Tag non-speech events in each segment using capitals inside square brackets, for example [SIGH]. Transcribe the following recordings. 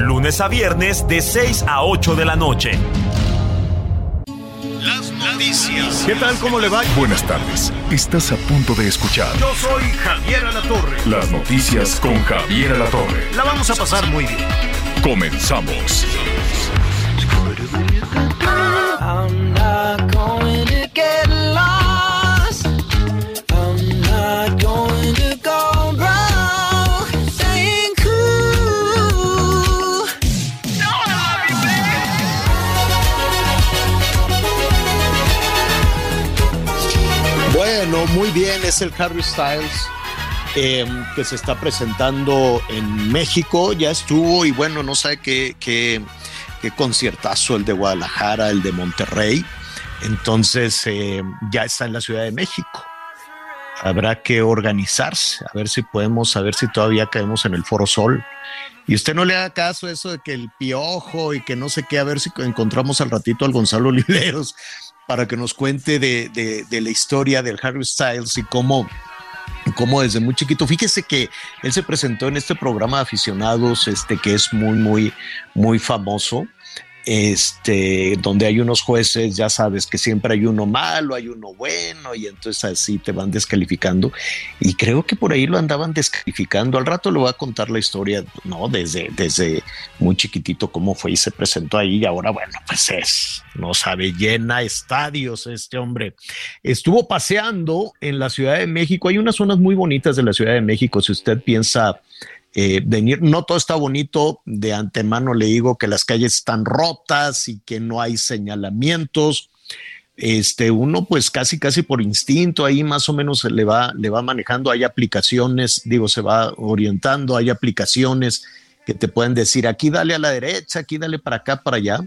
Lunes a viernes de 6 a 8 de la noche. Las noticias. ¿Qué tal? ¿Cómo le va? Buenas tardes. Estás a punto de escuchar Yo soy Javier Alatorre. las noticias con Javier Alatorre. La vamos a pasar muy bien. Comenzamos. I'm not going bien, es el Harry Styles eh, que se está presentando en México, ya estuvo y bueno, no sabe qué, qué, qué conciertazo el de Guadalajara, el de Monterrey, entonces eh, ya está en la Ciudad de México. Habrá que organizarse, a ver si podemos, a ver si todavía caemos en el Foro Sol. Y usted no le haga caso eso de que el piojo y que no sé qué, a ver si encontramos al ratito al Gonzalo [LAUGHS] Oliveros para que nos cuente de, de- la historia del Harry Styles y cómo, cómo desde muy chiquito, fíjese que él se presentó en este programa de aficionados, este que es muy, muy, muy famoso, este, donde hay unos jueces, ya sabes que siempre hay uno malo, hay uno bueno, y entonces así te van descalificando. Y creo que por ahí lo andaban descalificando. Al rato le voy a contar la historia, ¿no? Desde, desde muy chiquitito cómo fue y se presentó ahí. Y ahora, bueno, pues es, no sabe, llena estadios este hombre. Estuvo paseando en la Ciudad de México. Hay unas zonas muy bonitas de la Ciudad de México. Si usted piensa eh, venir, no todo está bonito. De antemano le digo que las calles están rotas y que no hay señalamientos. Este, uno pues casi casi por instinto ahí más o menos se le va, le va manejando, hay aplicaciones, digo, se va orientando, hay aplicaciones que te pueden decir aquí dale a la derecha, aquí dale para acá, para allá,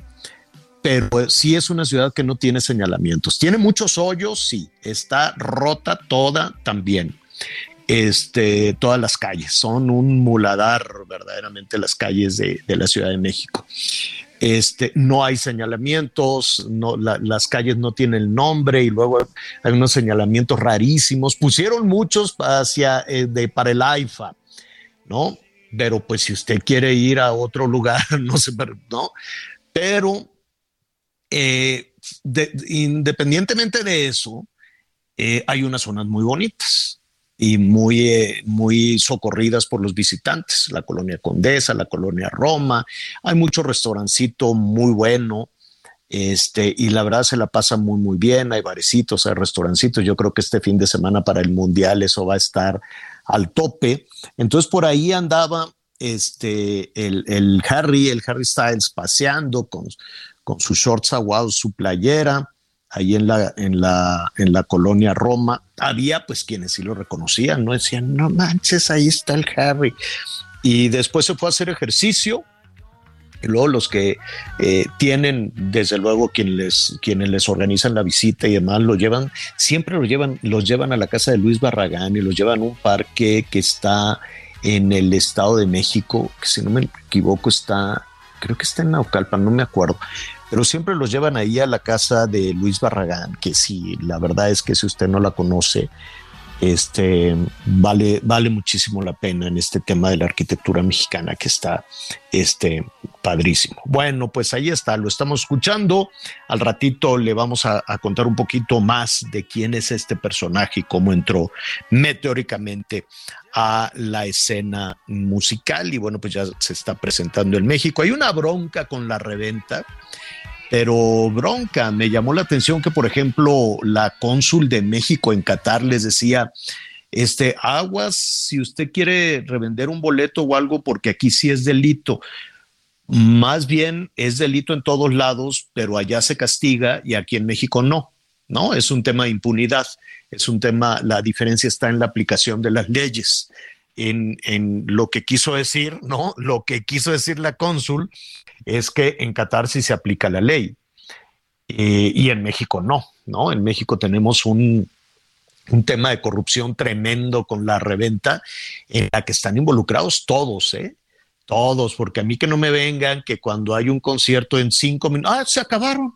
pero sí es una ciudad que no tiene señalamientos. Tiene muchos hoyos, sí, está rota toda también. Este, todas las calles son un muladar verdaderamente las calles de, la Ciudad de México. Este, no hay señalamientos, las calles no tienen nombre y luego hay unos señalamientos rarísimos. Pusieron muchos hacia, eh, para el AIFA, ¿no? Pero pues si usted quiere ir a otro lugar, [LAUGHS] no sé, ¿no? Pero eh, de- independientemente de eso, eh, hay unas zonas muy bonitas y muy, eh, muy socorridas por los visitantes, la colonia Condesa, la colonia Roma, hay mucho restaurancito muy bueno, este, y la verdad se la pasa muy, muy bien, hay barecitos, hay restaurancitos, yo creo que este fin de semana para el Mundial eso va a estar al tope, entonces por ahí andaba este, el, el Harry, el Harry Styles paseando con, con sus shorts aguados, su playera, ahí en la, en la, en la colonia Roma, había pues quienes sí lo reconocían, no decían, no manches, ahí está el Harry. Y después se fue a hacer ejercicio. Y luego los que eh, tienen, desde luego, quien les, quienes les organizan la visita y demás, lo llevan, siempre lo llevan, los llevan a la casa de Luis Barragán y los llevan a un parque que está en el Estado de México, que si no me equivoco está, creo que está en Naucalpan, no me acuerdo, pero siempre los llevan ahí a la casa de Luis Barragán, que sí, la verdad es que si usted no la conoce, este vale, vale muchísimo la pena en este tema de la arquitectura mexicana que está este, padrísimo. Bueno, pues ahí está, lo estamos escuchando. Al ratito le vamos a, a contar un poquito más de quién es este personaje y cómo entró meteóricamente a la escena musical. Y bueno, pues ya se está presentando en México. Hay una bronca con la reventa pero bronca, me llamó la atención que, por ejemplo, la cónsul de México en Qatar les decía, este, aguas, si usted quiere revender un boleto o algo, porque aquí sí es delito. Más bien es delito en todos lados, pero allá se castiga y aquí en México no, ¿no? Es un tema de impunidad, es un tema, la diferencia está en la aplicación de las leyes. en, en, lo que quiso decir, ¿no? Lo que quiso decir la cónsul es que en Qatar sí se aplica la ley eh, y en México no, ¿no? En México tenemos un, un tema de corrupción tremendo con la reventa en la que están involucrados todos, ¿eh? Todos, porque a mí que no me vengan que cuando hay un concierto en cinco minutos, ah, se acabaron.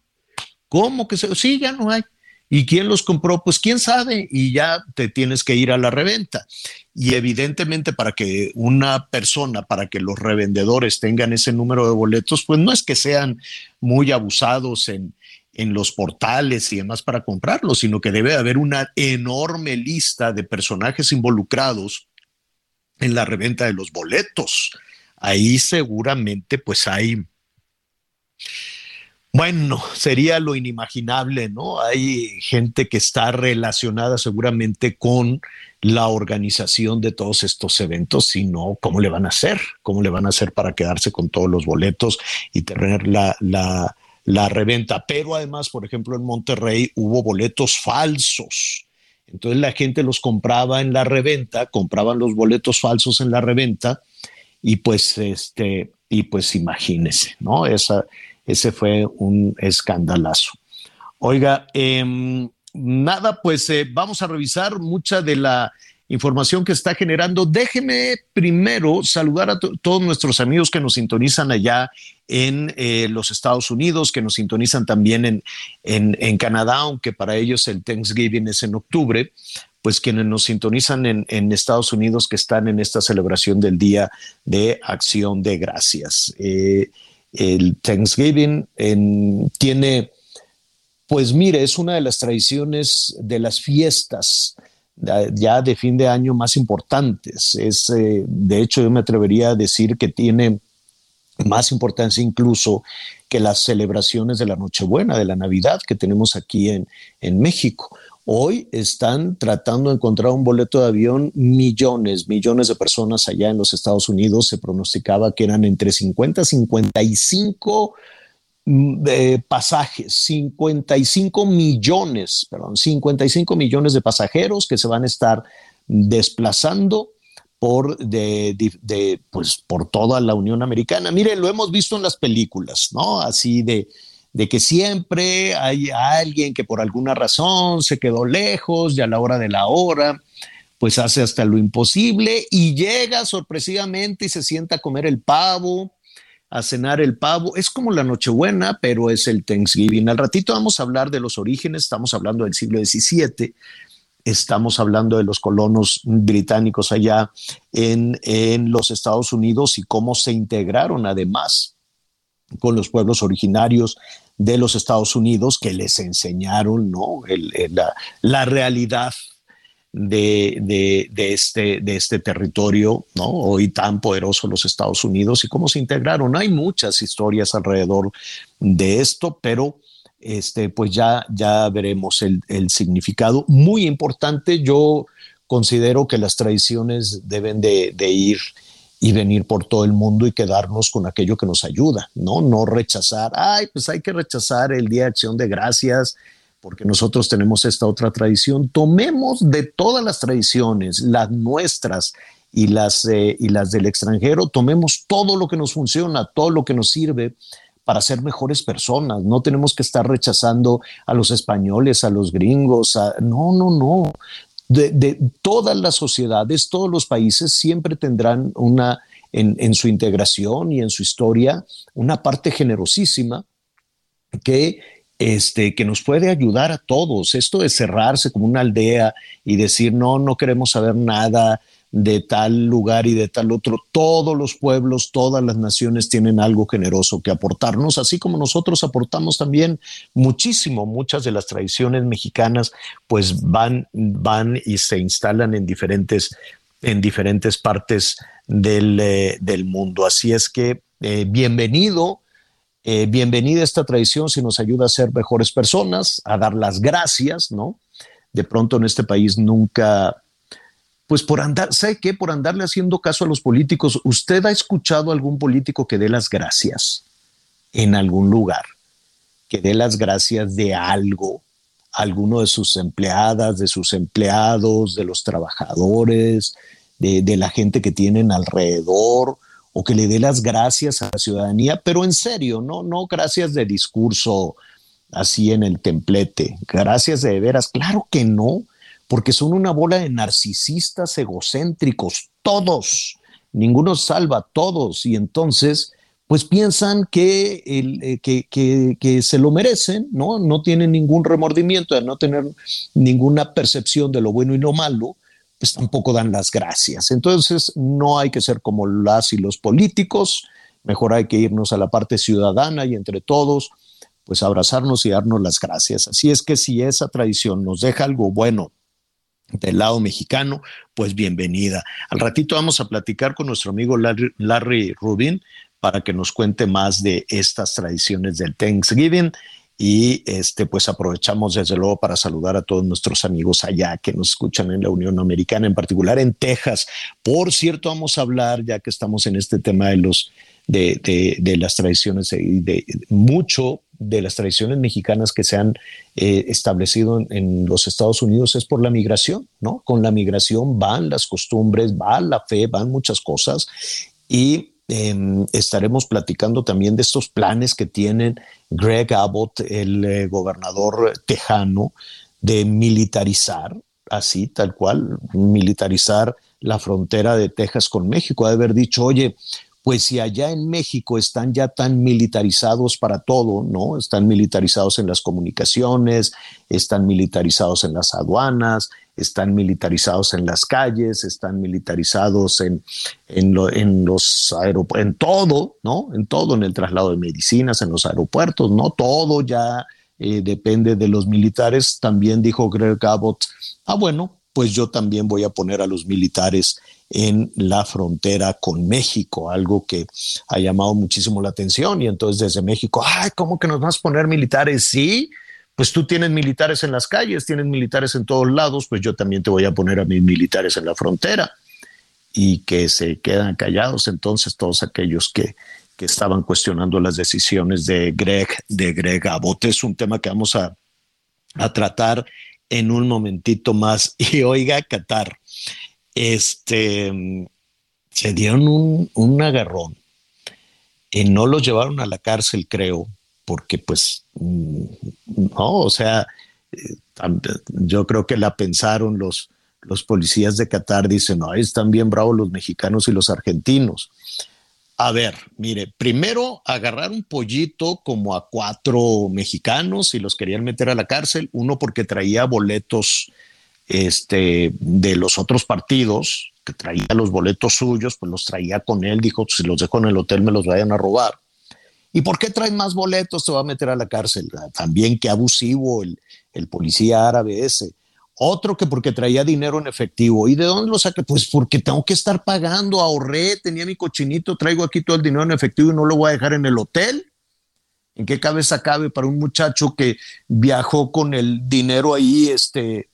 ¿Cómo que se? Sí, ya no hay. ¿Y quién los compró? Pues quién sabe, y ya te tienes que ir a la reventa. Y evidentemente para que una persona, para que los revendedores tengan ese número de boletos, pues no es que sean muy abusados en, en los portales y demás para comprarlos, sino que debe haber una enorme lista de personajes involucrados en la reventa de los boletos. Ahí seguramente pues hay bueno, sería lo inimaginable, ¿no? Hay gente que está relacionada seguramente con la organización de todos estos eventos, si no, ¿cómo le van a hacer? ¿Cómo le van a hacer para quedarse con todos los boletos y tener la, la, la reventa? Pero además, por ejemplo, en Monterrey hubo boletos falsos. Entonces la gente los compraba en la reventa, compraban los boletos falsos en la reventa y pues este y pues imagínese, ¿no? Esa ese fue un escandalazo. Oiga, em, nada, pues eh, vamos a revisar mucha de la información que está generando. Déjeme primero saludar a todos nuestros amigos que nos sintonizan allá en eh, los Estados Unidos, que nos sintonizan también en, en, Canadá, aunque para ellos el Thanksgiving es en octubre, pues quienes nos sintonizan en, Estados Unidos que están en esta celebración del Día de Acción de Gracias. Eh, el Thanksgiving tiene, pues mire, es una de las tradiciones de las fiestas ya de fin de año más importantes. Es, eh, de hecho, yo me atrevería a decir que tiene más importancia incluso que las celebraciones de la Nochebuena, de la Navidad que tenemos aquí en, en México. Hoy están tratando de encontrar un boleto de avión millones, millones de personas allá en los Estados Unidos. Se pronosticaba que eran entre 50 y 55 de pasajes, 55 millones, perdón, 55 millones de pasajeros que se van a estar desplazando por, de, pues, por toda la Unión Americana. Mire, lo hemos visto en las películas, ¿no? Así de, de que siempre hay alguien que por alguna razón se quedó lejos y a la hora de la hora, pues hace hasta lo imposible y llega sorpresivamente y se sienta a comer el pavo, a cenar el pavo. Es como la Nochebuena, pero es el Thanksgiving. Al ratito vamos a hablar de los orígenes, estamos hablando del siglo XVII, estamos hablando de los colonos británicos allá en, en los Estados Unidos y cómo se integraron además con los pueblos originarios de los Estados Unidos que les enseñaron ¿no? la, realidad de, este, de este territorio, ¿no? hoy tan poderoso los Estados Unidos y cómo se integraron. Hay muchas historias alrededor de esto, pero este, pues ya, ya veremos el, significado. Muy importante, yo considero que las tradiciones deben de, de ir y venir por todo el mundo y quedarnos con aquello que nos ayuda, ¿no? No rechazar, ay, pues hay que rechazar el Día de Acción de Gracias porque nosotros tenemos esta otra tradición. Tomemos de todas las tradiciones, las nuestras y las, eh, y las del extranjero, tomemos todo lo que nos funciona, todo lo que nos sirve para ser mejores personas. No tenemos que estar rechazando a los españoles, a los gringos. A... No, no, no de, todas las sociedades, todos los países siempre tendrán una, en, su integración y en su historia, una parte generosísima que, este, que nos puede ayudar a todos. Esto de cerrarse como una aldea y decir, no, no queremos saber nada, de tal lugar y de tal otro. Todos los pueblos, todas las naciones tienen algo generoso que aportarnos, así como nosotros aportamos también muchísimo. Muchas de las tradiciones mexicanas pues van, van y se instalan en diferentes, en diferentes partes del, eh, mundo. Así es que eh, bienvenido. Eh, bienvenida esta tradición si nos ayuda a ser mejores personas, a dar las gracias, ¿no? De pronto en este país nunca pues por andar, ¿sabe qué? Por andarle haciendo caso a los políticos. ¿Usted ha escuchado a algún político que dé las gracias en algún lugar? Que dé las gracias de algo, alguno de sus empleadas, de sus empleados, de los trabajadores, de, de la gente que tienen alrededor o que le dé las gracias a la ciudadanía, pero en serio, no, no gracias de discurso así en el templete, gracias de veras, claro que no, porque son una bola de narcisistas egocéntricos, todos, ninguno salva, todos, y entonces pues piensan que, eh, que, que, que, se lo merecen, ¿no? No tienen ningún remordimiento de no tener ninguna percepción de lo bueno y lo malo, pues tampoco dan las gracias. Entonces, no hay que ser como las y los políticos, mejor hay que irnos a la parte ciudadana y entre todos, pues abrazarnos y darnos las gracias. Así es que si esa tradición nos deja algo bueno del lado mexicano, pues bienvenida. Al ratito vamos a platicar con nuestro amigo Larry, Rubin para que nos cuente más de estas tradiciones del Thanksgiving y este pues aprovechamos desde luego para saludar a todos nuestros amigos allá que nos escuchan en la Unión Americana, en particular en Texas. Por cierto, vamos a hablar ya que estamos en este tema de los de, de, de las tradiciones y de, mucho de las tradiciones mexicanas que se han eh, establecido en, los Estados Unidos es por la migración, ¿no? Con la migración van las costumbres, va la fe, van muchas cosas y eh, estaremos platicando también de estos planes que tienen Greg Abbott, el eh, gobernador tejano, de militarizar, así tal cual, militarizar la frontera de Texas con México, de haber dicho, oye, pues si allá en México están ya tan militarizados para todo, ¿no? Están militarizados en las comunicaciones, están militarizados en las aduanas, están militarizados en las calles, están militarizados en, en, lo, en los aeropuertos, en todo, ¿no? En todo, en el traslado de medicinas, en los aeropuertos, ¿no? Todo ya eh, depende de los militares. También dijo Greg Abbott, ah, bueno, pues yo también voy a poner a los militares en la frontera con México, algo que ha llamado muchísimo la atención. Y entonces desde México, ay, ¿cómo que nos vas a poner militares? Sí, pues tú tienes militares en las calles, tienes militares en todos lados, pues yo también te voy a poner a mis militares en la frontera y que se quedan callados entonces todos aquellos que, que estaban cuestionando las decisiones de Greg, de Greg Abbott. Es un tema que vamos a, a tratar en un momentito más. [LAUGHS] Y oiga, Qatar, este, se dieron un, un agarrón y no los llevaron a la cárcel, creo, porque pues mm, no, o sea, eh, yo creo que la pensaron los, los policías de Qatar, dicen, no, están bien bravos los mexicanos y los argentinos. A ver, mire, primero agarrar un pollito como a cuatro mexicanos y los querían meter a la cárcel, uno porque traía boletos este, de los otros partidos, que traía los boletos suyos, pues los traía con él, dijo, si los dejo en el hotel me los vayan a robar. ¿Y por qué traen más boletos? Se va a meter a la cárcel. También qué abusivo el, el policía árabe ese. Otro que porque traía dinero en efectivo. ¿Y de dónde lo saqué? Pues porque tengo que estar pagando, ahorré, tenía mi cochinito, traigo aquí todo el dinero en efectivo y no lo voy a dejar en el hotel. ¿En qué cabeza cabe para un muchacho que viajó con el dinero ahí, este,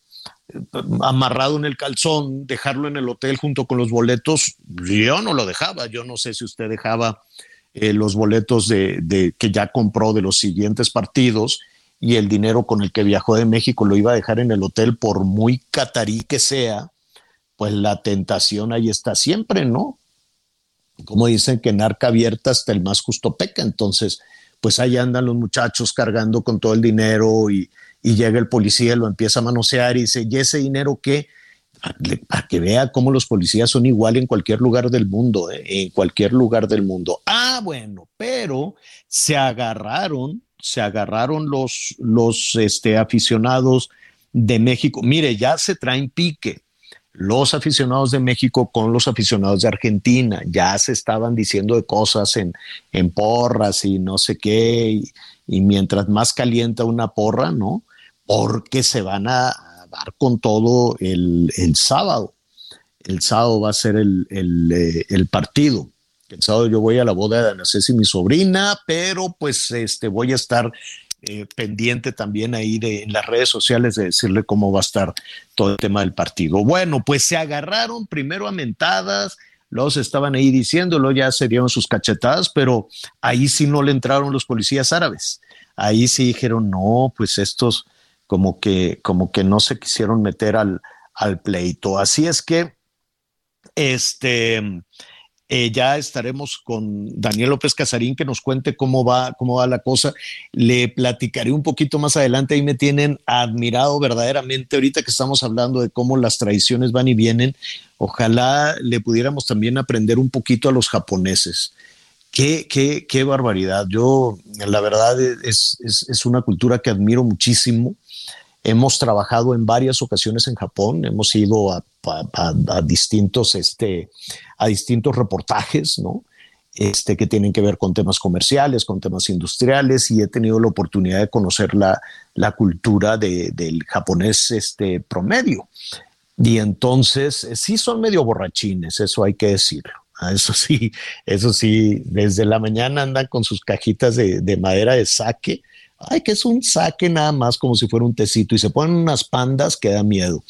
amarrado en el calzón, dejarlo en el hotel junto con los boletos? Yo no lo dejaba. Yo no sé si usted dejaba eh, los boletos de, de, que ya compró de los siguientes partidos y el dinero con el que viajó de México lo iba a dejar en el hotel por muy catarí que sea, pues la tentación ahí está siempre, ¿no? Como dicen que en arca abierta hasta el más justo peca, entonces pues ahí andan los muchachos cargando con todo el dinero y, y llega el policía, lo empieza a manosear y dice, ¿y ese dinero qué? para que vea cómo los policías son igual en cualquier lugar del mundo, ¿eh? en cualquier lugar del mundo. Ah, bueno, pero se agarraron, se agarraron los, los este, aficionados de México. Mire, ya se traen pique los aficionados de México con los aficionados de Argentina. Ya se estaban diciendo de cosas en, en porras y no sé qué. Y, y mientras más calienta una porra, ¿no? Porque se van a dar con todo el, el sábado. El sábado va a ser el, el, eh, partido. El sábado yo voy a la boda de Ana Ceci, mi sobrina, pero pues este, voy a estar eh, pendiente también ahí de, en las redes sociales de decirle cómo va a estar todo el tema del partido. Bueno, pues se agarraron primero a mentadas, los estaban ahí diciéndolo, ya se dieron sus cachetadas, pero ahí sí no le entraron los policías árabes. Ahí sí dijeron, no, pues estos como que, como que no se quisieron meter al, al pleito. Así es que Este, eh, ya estaremos con Daniel López Casarín que nos cuente cómo va, cómo va la cosa. Le platicaré un poquito más adelante. Ahí me tienen admirado verdaderamente ahorita que estamos hablando de cómo las tradiciones van y vienen. Ojalá le pudiéramos también aprender un poquito a los japoneses. Qué, qué, qué barbaridad. Yo, la verdad, es, es, es una cultura que admiro muchísimo. Hemos trabajado en varias ocasiones en Japón, hemos ido a, a, a, distintos, este, a distintos reportajes, ¿no? Este, que tienen que ver con temas comerciales, con temas industriales, y he tenido la oportunidad de conocer la, la cultura de, del japonés este, promedio. Y entonces, sí son medio borrachines, eso hay que decirlo. Eso sí, eso sí, desde la mañana andan con sus cajitas de, de madera de saque ay, que es un saque nada más como si fuera un tecito y se ponen unas pandas que da miedo.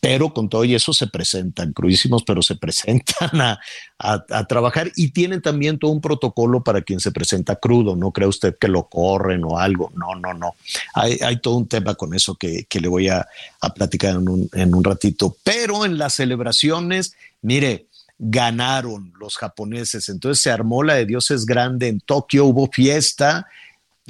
Pero con todo y eso se presentan, crudísimos, pero se [LAUGHS] presentan a, a, trabajar y tienen también todo un protocolo para quien se presenta crudo. No cree usted que lo corren o algo. No, no, no. Hay, hay todo un tema con eso que, que le voy a, a platicar en un, en un ratito. Pero en las celebraciones, mire, ganaron los japoneses. Entonces se armó la de Dios es grande en Tokio, hubo fiesta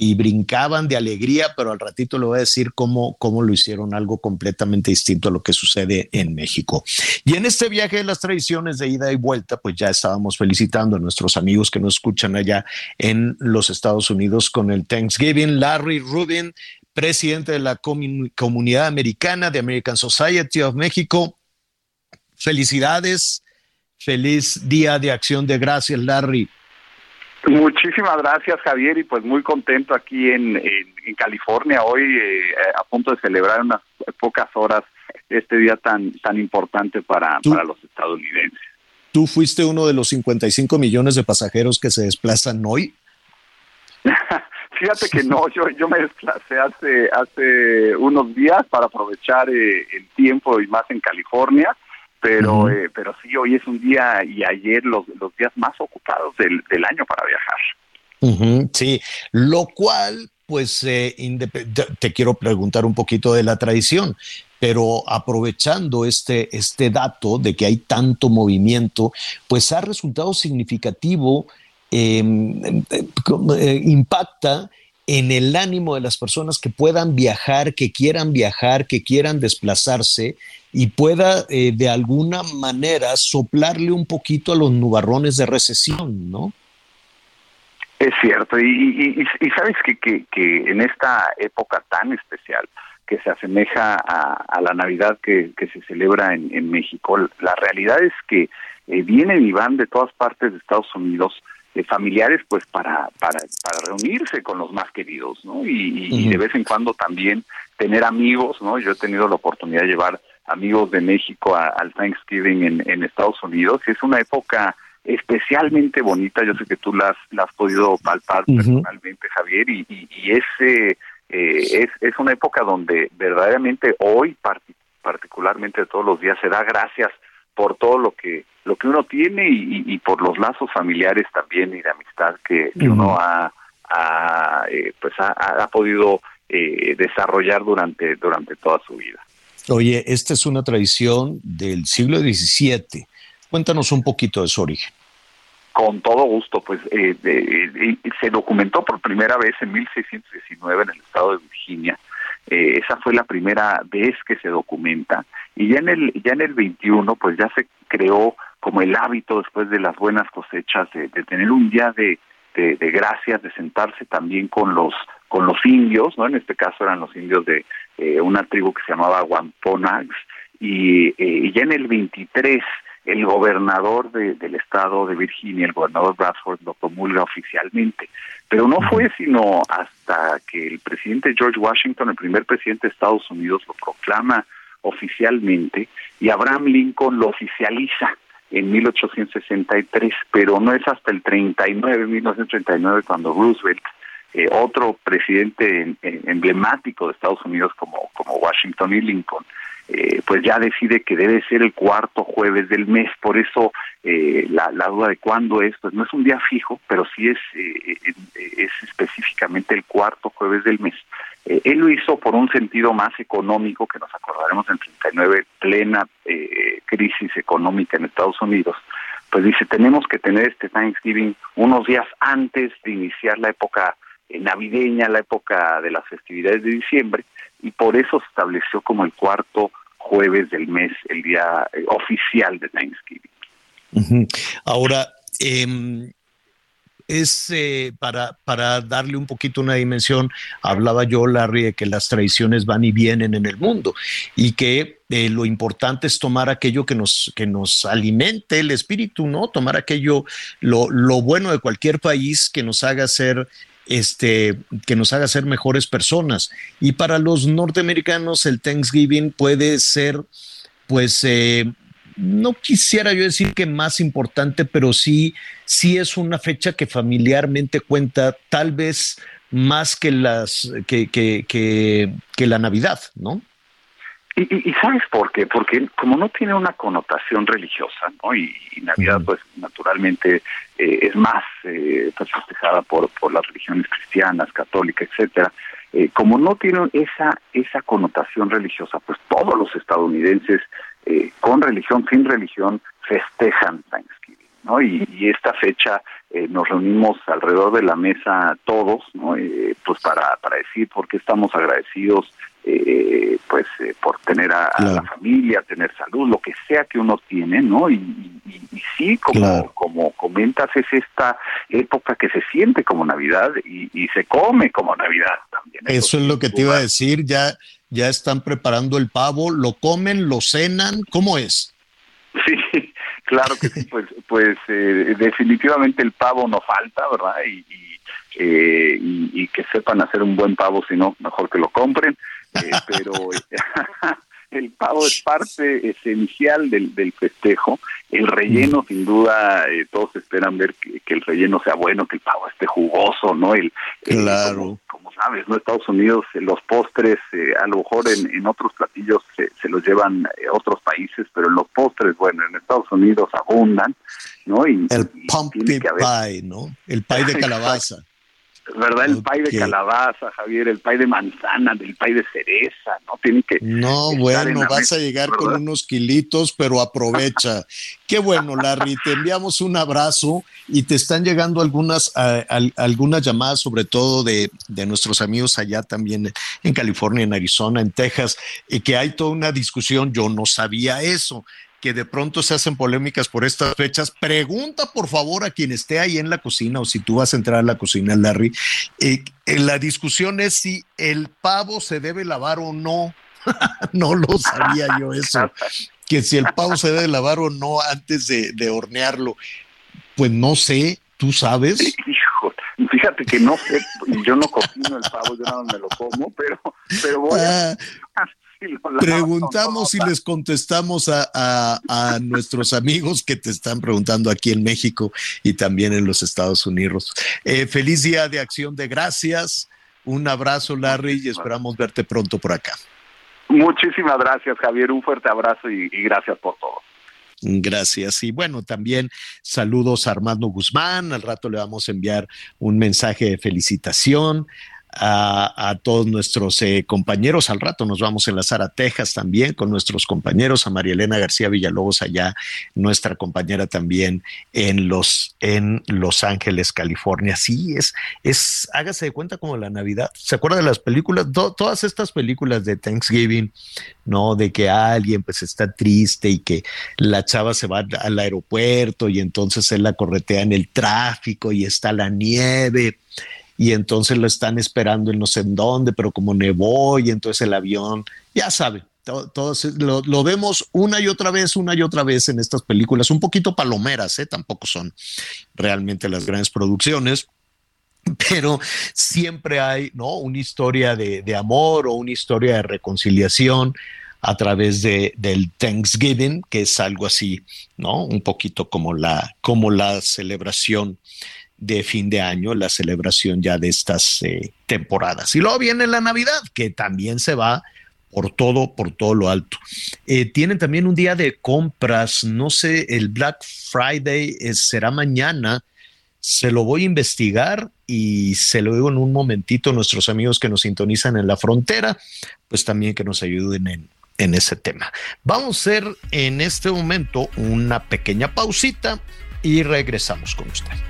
y brincaban de alegría, pero al ratito le voy a decir cómo, cómo lo hicieron algo completamente distinto a lo que sucede en México. Y en este viaje de las tradiciones de ida y vuelta, pues ya estábamos felicitando a nuestros amigos que nos escuchan allá en los Estados Unidos con el Thanksgiving. Larry Rubin, presidente de la comunidad americana de American Society of México. Felicidades. Feliz Día de Acción de Gracias, Larry. Muchísimas gracias, Javier, y pues muy contento aquí en, en, en California hoy, eh, a punto de celebrar unas pocas horas este día tan tan importante para, para los estadounidenses. ¿Tú fuiste uno de los 55 millones de pasajeros que se desplazan hoy? [LAUGHS] Fíjate que no, yo yo me desplacé hace hace unos días para aprovechar eh, el tiempo y más en California pero uh -huh. eh, pero sí hoy es un día y ayer los, los días más ocupados del, del año para viajar. Uh -huh, sí, lo cual pues eh, te quiero preguntar un poquito de la tradición, pero aprovechando este, este dato de que hay tanto movimiento, pues ha resultado significativo, eh, eh, impacta en el ánimo de las personas que puedan viajar, que quieran viajar, que quieran desplazarse y pueda eh, de alguna manera soplarle un poquito a los nubarrones de recesión, ¿no? Es cierto, y, sabes que, que, en esta época tan especial que se asemeja a, a la Navidad que, que se celebra en, en, México, la realidad es que eh, vienen y van de todas partes de Estados Unidos eh, familiares pues para, para, para reunirse con los más queridos, ¿no? Y, y uh -huh. de vez en cuando también tener amigos, ¿no? Yo he tenido la oportunidad de llevar amigos de México a, al Thanksgiving en, en Estados Unidos. Es una época especialmente bonita, yo sé que tú la has, la has podido palpar uh -huh. personalmente, Javier, y, y, y es, eh, es, es una época donde verdaderamente hoy, part particularmente todos los días, se da gracias por todo lo que lo que uno tiene y, y, por los lazos familiares también y de amistad que, que uh -huh. uno ha, ha eh, pues ha, ha podido eh, desarrollar durante durante toda su vida. Oye, esta es una tradición del siglo XVII. Cuéntanos un poquito de su origen. Con todo gusto, pues eh, eh, se documentó por primera vez en 1619 en el estado de Virginia. Eh, esa fue la primera vez que se documenta y ya en el ya en el 21 pues ya se creó como el hábito después de las buenas cosechas de, de tener un día de, de, de gracias, de sentarse también con los con los indios, ¿no? En este caso eran los indios de eh, una tribu que se llamaba y, eh, ya en el 23 el gobernador de, del estado de Virginia, el gobernador Bradford, lo promulga oficialmente. Pero no fue sino hasta que el presidente George Washington, el primer presidente de Estados Unidos, lo proclama oficialmente y Abraham Lincoln lo oficializa en 1863, pero no es hasta el 39, 1939, cuando Roosevelt, eh, otro presidente en, emblemático de Estados Unidos como Washington y Lincoln, eh, pues ya decide que debe ser el cuarto jueves del mes. Por eso eh, la, duda de cuándo es, pues no es un día fijo, pero sí es, eh, es específicamente el cuarto jueves del mes. Eh, él lo hizo por un sentido más económico, que nos acordaremos en 39, plena eh, crisis económica en Estados Unidos. Pues dice, tenemos que tener este Thanksgiving unos días antes de iniciar la época navideña, la época de las festividades de diciembre, y por eso se estableció como el cuarto jueves del mes, el día eh, oficial de Thanksgiving. Ahora, eh, es eh, para, para darle un poquito una dimensión, hablaba yo, Larry, de que las tradiciones van y vienen en el mundo y que eh, lo importante es tomar aquello que nos, que nos alimente el espíritu, ¿no? Tomar aquello, lo, lo bueno de cualquier país que nos haga ser este, que nos haga ser mejores personas. Y para los norteamericanos el Thanksgiving puede ser, pues, eh, no quisiera yo decir que más importante, pero sí, sí es una fecha que familiarmente cuenta tal vez más que las que, que, que, que la Navidad, ¿no? Y, y, y, sabes por qué? Porque como no tiene una connotación religiosa, ¿no? Y, y Navidad, pues naturalmente eh, es más eh, festejada por, por las religiones cristianas, católicas, etcétera. Eh, como no tiene esa esa connotación religiosa, pues todos los estadounidenses eh, con religión, sin religión, festejan Thanksgiving, ¿no? Y, y esta fecha eh, nos reunimos alrededor de la mesa todos, ¿no? Eh, pues para, para decir por qué estamos agradecidos, eh, pues por tener a, claro. a, la familia, tener salud, lo que sea que uno tiene, ¿no? Y, y, y sí, como, claro. como comentas, es esta época que se siente como Navidad y, se come como Navidad también. Eso, es lo que te iba a decir, ya ya están preparando el pavo, lo comen, lo cenan, ¿cómo es? Sí, [LAUGHS] claro que sí, pues, pues eh, definitivamente el pavo no falta, ¿verdad? Y, y, eh, y, y, que sepan hacer un buen pavo, si no, mejor que lo compren, eh, pero [LAUGHS] el pavo es parte esencial del, del festejo. El relleno, mm. sin duda, eh, todos esperan ver que, que, el relleno sea bueno, que el pavo esté jugoso, ¿no? El, claro. Como, como, sabes, ¿no? Estados Unidos, eh, los postres, eh, a lo mejor en, en otros platillos se, se los llevan eh, otros países, pero en los postres, bueno, en Estados Unidos abundan, ¿no? Y, el pumpkin pie, ¿no? El pie de [LAUGHS] calabaza. ¿Verdad? El okay. pay de calabaza, Javier, el pay de manzana, el pay de cereza, ¿no? Tiene que. No, bueno, vas mesa, a llegar ¿verdad? con unos kilitos, pero aprovecha. Qué bueno, Larry, te enviamos un abrazo y te están llegando algunas, a, a, algunas llamadas, sobre todo de, de, nuestros amigos allá también en California, en Arizona, en Texas, y que hay toda una discusión. Yo no sabía eso que de pronto se hacen polémicas por estas fechas, pregunta por favor a quien esté ahí en la cocina o si tú vas a entrar a la cocina, Larry. Eh, la discusión es si el pavo se debe lavar o no. [LAUGHS] no lo sabía yo eso. Que si el pavo se debe lavar o no antes de, de hornearlo. Pues no sé, tú sabes. [LAUGHS] Hijo, fíjate que no sé, yo no cocino el pavo, yo no me lo como, pero, pero voy a... [LAUGHS] Preguntamos y les contestamos a, a, a, nuestros amigos que te están preguntando aquí en México y también en los Estados Unidos. Eh, feliz día de acción de gracias. Un abrazo, Larry, y esperamos verte pronto por acá. Muchísimas gracias, Javier. Un fuerte abrazo y, y gracias por todo. Gracias. Y bueno, también saludos a Armando Guzmán. Al rato le vamos a enviar un mensaje de felicitación a, todos nuestros eh, compañeros. Al rato nos vamos a enlazar a Texas también con nuestros compañeros, a María Elena García Villalobos allá, nuestra compañera también en Los, en Los Ángeles, California. Sí, es, es, hágase de cuenta como la Navidad. ¿Se acuerda de las películas? Todas estas películas de Thanksgiving, ¿no? De que alguien pues está triste y que la chava se va al aeropuerto y entonces él la corretea en el tráfico y está la nieve y entonces lo están esperando en no sé en dónde, pero como nevó y entonces el avión, ya saben, todos todo, lo, lo, vemos una y otra vez, una y otra vez en estas películas, un poquito palomeras, ¿eh? tampoco son realmente las grandes producciones, pero siempre hay ¿no? una historia de, de amor o una historia de reconciliación a través de, del Thanksgiving, que es algo así, ¿no? Un poquito como la, como la celebración de fin de año, la celebración ya de estas eh, temporadas. Y luego viene la Navidad, que también se va por todo, por todo lo alto. Eh, tienen también un día de compras, no sé, el Black Friday eh, será mañana. Se lo voy a investigar y se lo digo en un momentito a nuestros amigos que nos sintonizan en la frontera, pues también que nos ayuden en, en ese tema. Vamos a hacer en este momento una pequeña pausita y regresamos con usted.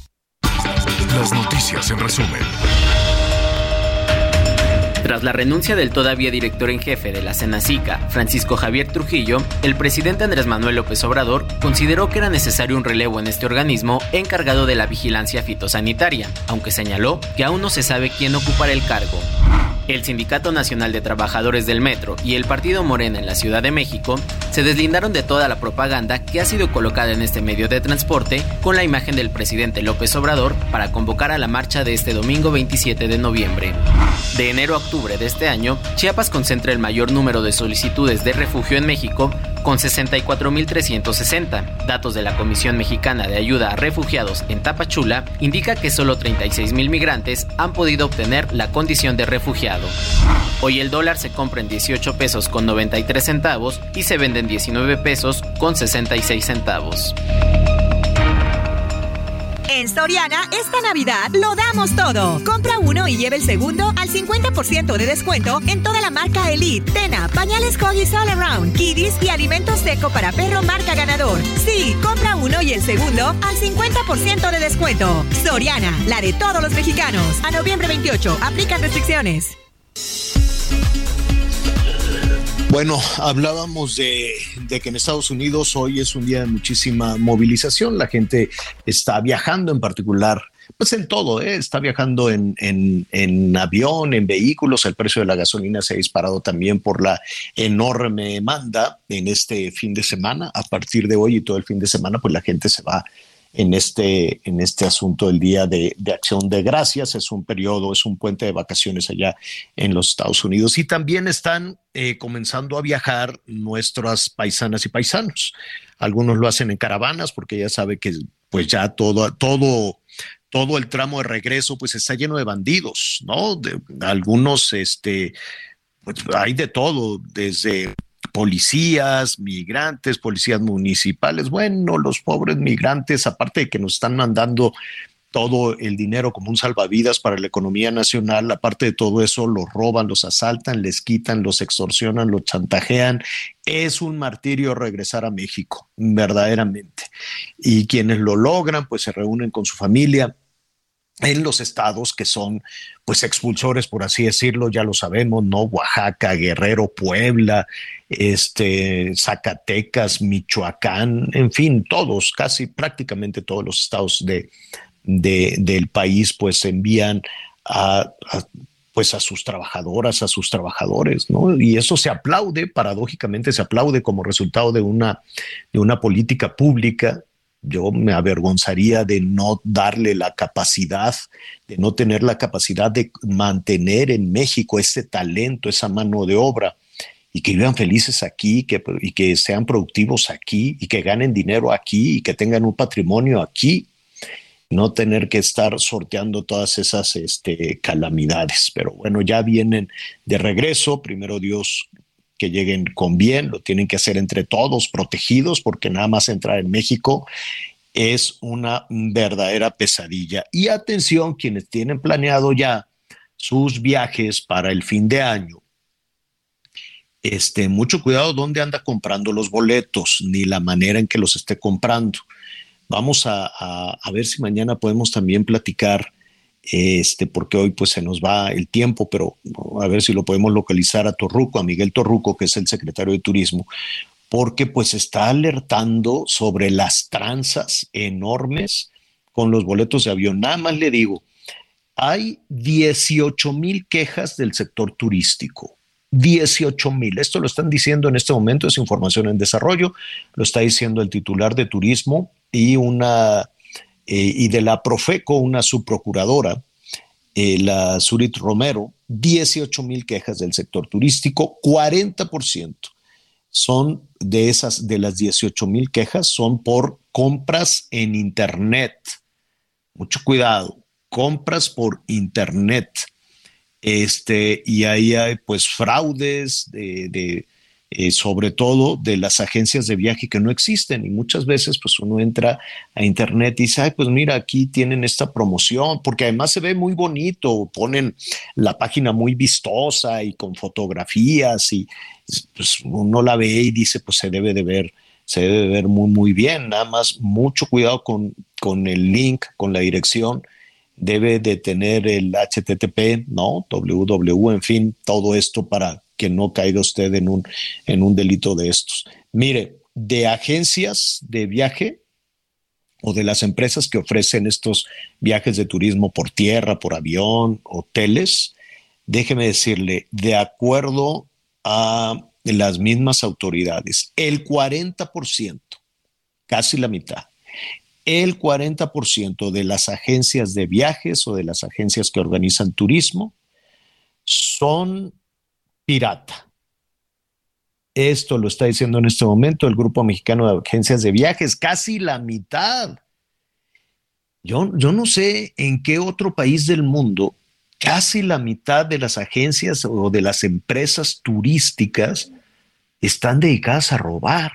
Las noticias en resumen. Tras la renuncia del todavía director en jefe de la Senacica, Francisco Javier Trujillo, el presidente Andrés Manuel López Obrador consideró que era necesario un relevo en este organismo encargado de la vigilancia fitosanitaria, aunque señaló que aún no se sabe quién ocupará el cargo. El Sindicato Nacional de Trabajadores del Metro y el Partido Morena en la Ciudad de México se deslindaron de toda la propaganda que ha sido colocada en este medio de transporte con la imagen del presidente López Obrador para convocar a la marcha de este domingo 27 de noviembre. De enero a octubre de este año, Chiapas concentra el mayor número de solicitudes de refugio en México con 64.360. Datos de la Comisión Mexicana de Ayuda a Refugiados en Tapachula indica que solo 36.000 migrantes han podido obtener la condición de refugiado. Hoy el dólar se compra en 18 pesos con 93 centavos y se vende en 19 pesos con 66 centavos. En Soriana, esta Navidad lo damos todo. Compra uno y lleve el segundo al 50% de descuento en toda la marca Elite, Tena, pañales Huggies All Around, Kiddies y alimentos seco para perro marca ganador. Sí, compra uno y el segundo al 50% de descuento. Soriana, la de todos los mexicanos. A noviembre 28, aplican restricciones. Bueno, hablábamos de, de, que en Estados Unidos hoy es un día de muchísima movilización. La gente está viajando en particular, pues en todo, ¿eh? está viajando en, en, en, avión, en vehículos. El precio de la gasolina se ha disparado también por la enorme demanda en este fin de semana. A partir de hoy y todo el fin de semana, pues la gente se va en este, en este asunto del Día de, de, Acción de Gracias. Es un periodo, es un puente de vacaciones allá en los Estados Unidos. Y también están eh, comenzando a viajar nuestras paisanas y paisanos. Algunos lo hacen en caravanas porque ya sabe que pues ya todo, todo, todo el tramo de regreso pues está lleno de bandidos, ¿no? De, algunos, este, pues hay de todo, desde policías, migrantes, policías municipales. Bueno, los pobres migrantes, aparte de que nos están mandando todo el dinero como un salvavidas para la economía nacional, aparte de todo eso, los roban, los asaltan, les quitan, los extorsionan, los chantajean. Es un martirio regresar a México, verdaderamente. Y quienes lo logran, pues se reúnen con su familia, en los estados que son pues expulsores por así decirlo ya lo sabemos no Oaxaca Guerrero Puebla este Zacatecas Michoacán en fin todos casi prácticamente todos los estados de, de del país pues envían a, a pues a sus trabajadoras, a sus trabajadores, ¿no? Y eso se aplaude, paradójicamente se aplaude como resultado de una, de una política pública yo me avergonzaría de no darle la capacidad, de no tener la capacidad de mantener en México ese talento, esa mano de obra. y que vivan felices aquí que, y que sean productivos aquí y que ganen dinero aquí y que tengan un patrimonio aquí no tener que estar sorteando todas esas este, calamidades. Pero bueno, ya vienen de regreso, primero Dios que lleguen con bien, lo tienen que hacer entre todos, protegidos, porque nada más entrar en México es una verdadera pesadilla. Y atención, quienes tienen planeado ya sus viajes para el fin de año, este, mucho cuidado dónde anda comprando los boletos, ni la manera en que los esté comprando. Vamos a, ver si mañana podemos también platicar, este, porque hoy pues se nos va el tiempo, pero a ver si lo podemos localizar a Torruco, a Miguel Torruco, que es el secretario de Turismo, porque pues está alertando sobre las tranzas enormes con los boletos de avión. Nada más le digo, hay 18 mil quejas del sector turístico. 18 mil. Esto lo están diciendo en este momento, es información en desarrollo, lo está diciendo el titular de turismo y una y de la Profeco, una subprocuradora, eh, la Surit Romero, 18 mil quejas del sector turístico, 40% son de esas, de las 18 mil quejas, son por compras en Internet. Mucho cuidado, compras por Internet. Este, y ahí hay pues fraudes de, eh, sobre todo de las agencias de viaje que no existen. Y muchas veces pues uno entra a internet y dice, ay pues mira, aquí tienen esta promoción, porque además se ve muy bonito, ponen la página muy vistosa y con fotografías y pues uno la ve y dice pues se debe de ver se debe de ver muy muy bien, nada más mucho cuidado con, con el link, con la dirección, debe de tener el HTTP, ¿no? www, en fin, todo esto para que no caiga usted en un, en un delito de estos. Mire, de agencias de viaje o de las empresas que ofrecen estos viajes de turismo por tierra, por avión, hoteles, déjeme decirle, de acuerdo a las mismas autoridades, el 40%, casi la mitad, el 40% de las agencias de viajes o de las agencias que organizan turismo son pirata. Esto lo está diciendo en este momento el Grupo Mexicano de Agencias de Viajes, casi la mitad. Yo, yo no sé en qué otro país del mundo casi la mitad de las agencias o de las empresas turísticas están dedicadas a robar.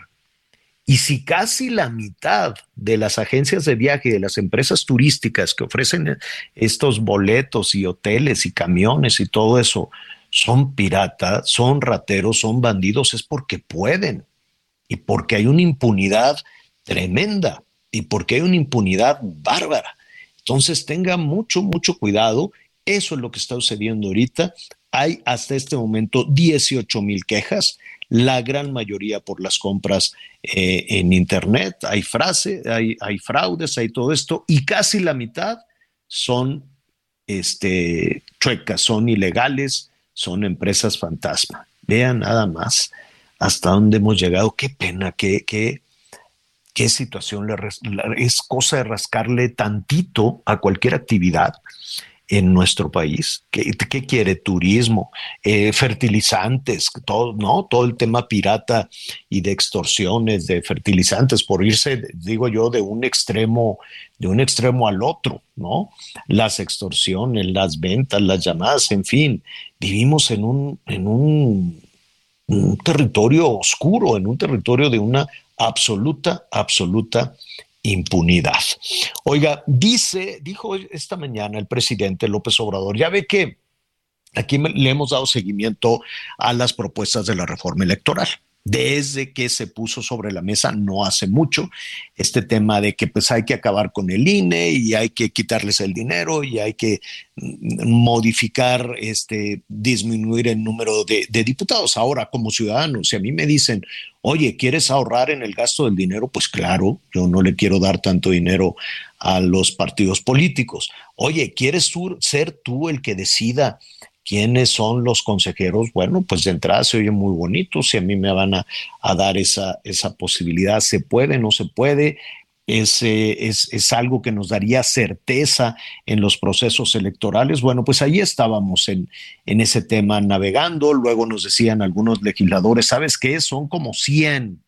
Y si casi la mitad de las agencias de viaje y de las empresas turísticas que ofrecen estos boletos y hoteles y camiones y todo eso son piratas, son rateros, son bandidos, es porque pueden y porque hay una impunidad tremenda y porque hay una impunidad bárbara. Entonces tenga mucho, mucho cuidado. Eso es lo que está sucediendo ahorita. Hay hasta este momento 18 mil quejas la gran mayoría por las compras eh, en Internet. Hay frase, hay, hay, fraudes, hay todo esto, y casi la mitad son este, chuecas, son ilegales, son empresas fantasma. Vean nada más hasta dónde hemos llegado. Qué pena, qué, qué, qué situación. es cosa de rascarle tantito a cualquier actividad en nuestro país. ¿Qué, quiere? Turismo, eh, fertilizantes, todo, ¿no? Todo el tema pirata y de extorsiones de fertilizantes, por irse, digo yo, de un extremo, de un extremo al otro, ¿no? Las extorsiones, las ventas, las llamadas, en fin, vivimos en un, en un, territorio oscuro, en un territorio de una absoluta, absoluta impunidad. Oiga, dice, dijo esta mañana el presidente López Obrador, ya ve que aquí le hemos dado seguimiento a las propuestas de la reforma electoral desde que se puso sobre la mesa no hace mucho este tema de que pues hay que acabar con el INE y hay que quitarles el dinero y hay que mm, modificar, este, disminuir el número de, de diputados. Ahora, como ciudadanos, si a mí me dicen, oye, ¿quieres ahorrar en el gasto del dinero? Pues claro, yo no le quiero dar tanto dinero a los partidos políticos. Oye, ¿quieres ser tú el que decida ¿Quiénes son los consejeros? Bueno, pues de entrada se oye muy bonito. Si a mí me van a, dar esa, esa posibilidad, se puede, no se puede. es, eh, es, es, algo que nos daría certeza en los procesos electorales. Bueno, pues ahí estábamos en, en ese tema navegando. Luego nos decían algunos legisladores, ¿sabes qué? Son como 100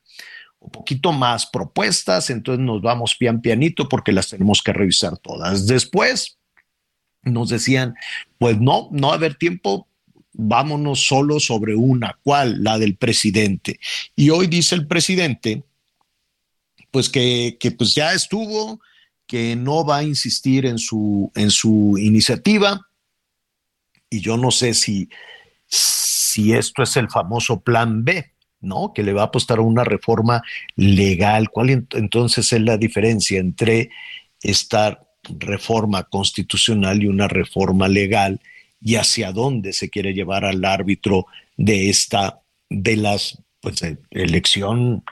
o poquito más propuestas, entonces nos vamos pian pianito porque las tenemos que revisar todas. Después nos decían, pues no, no va a haber tiempo, vámonos solo sobre una, ¿cuál? La del presidente. Y hoy dice el presidente, pues que, que pues ya estuvo, que no va a insistir en su, en su iniciativa. Y yo no sé si, si esto es el famoso plan B, ¿no? Que le va a apostar a una reforma legal. ¿Cuál entonces es la diferencia entre esta reforma constitucional y una reforma legal? Y hacia dónde se quiere llevar al árbitro de esta, de las, pues, elección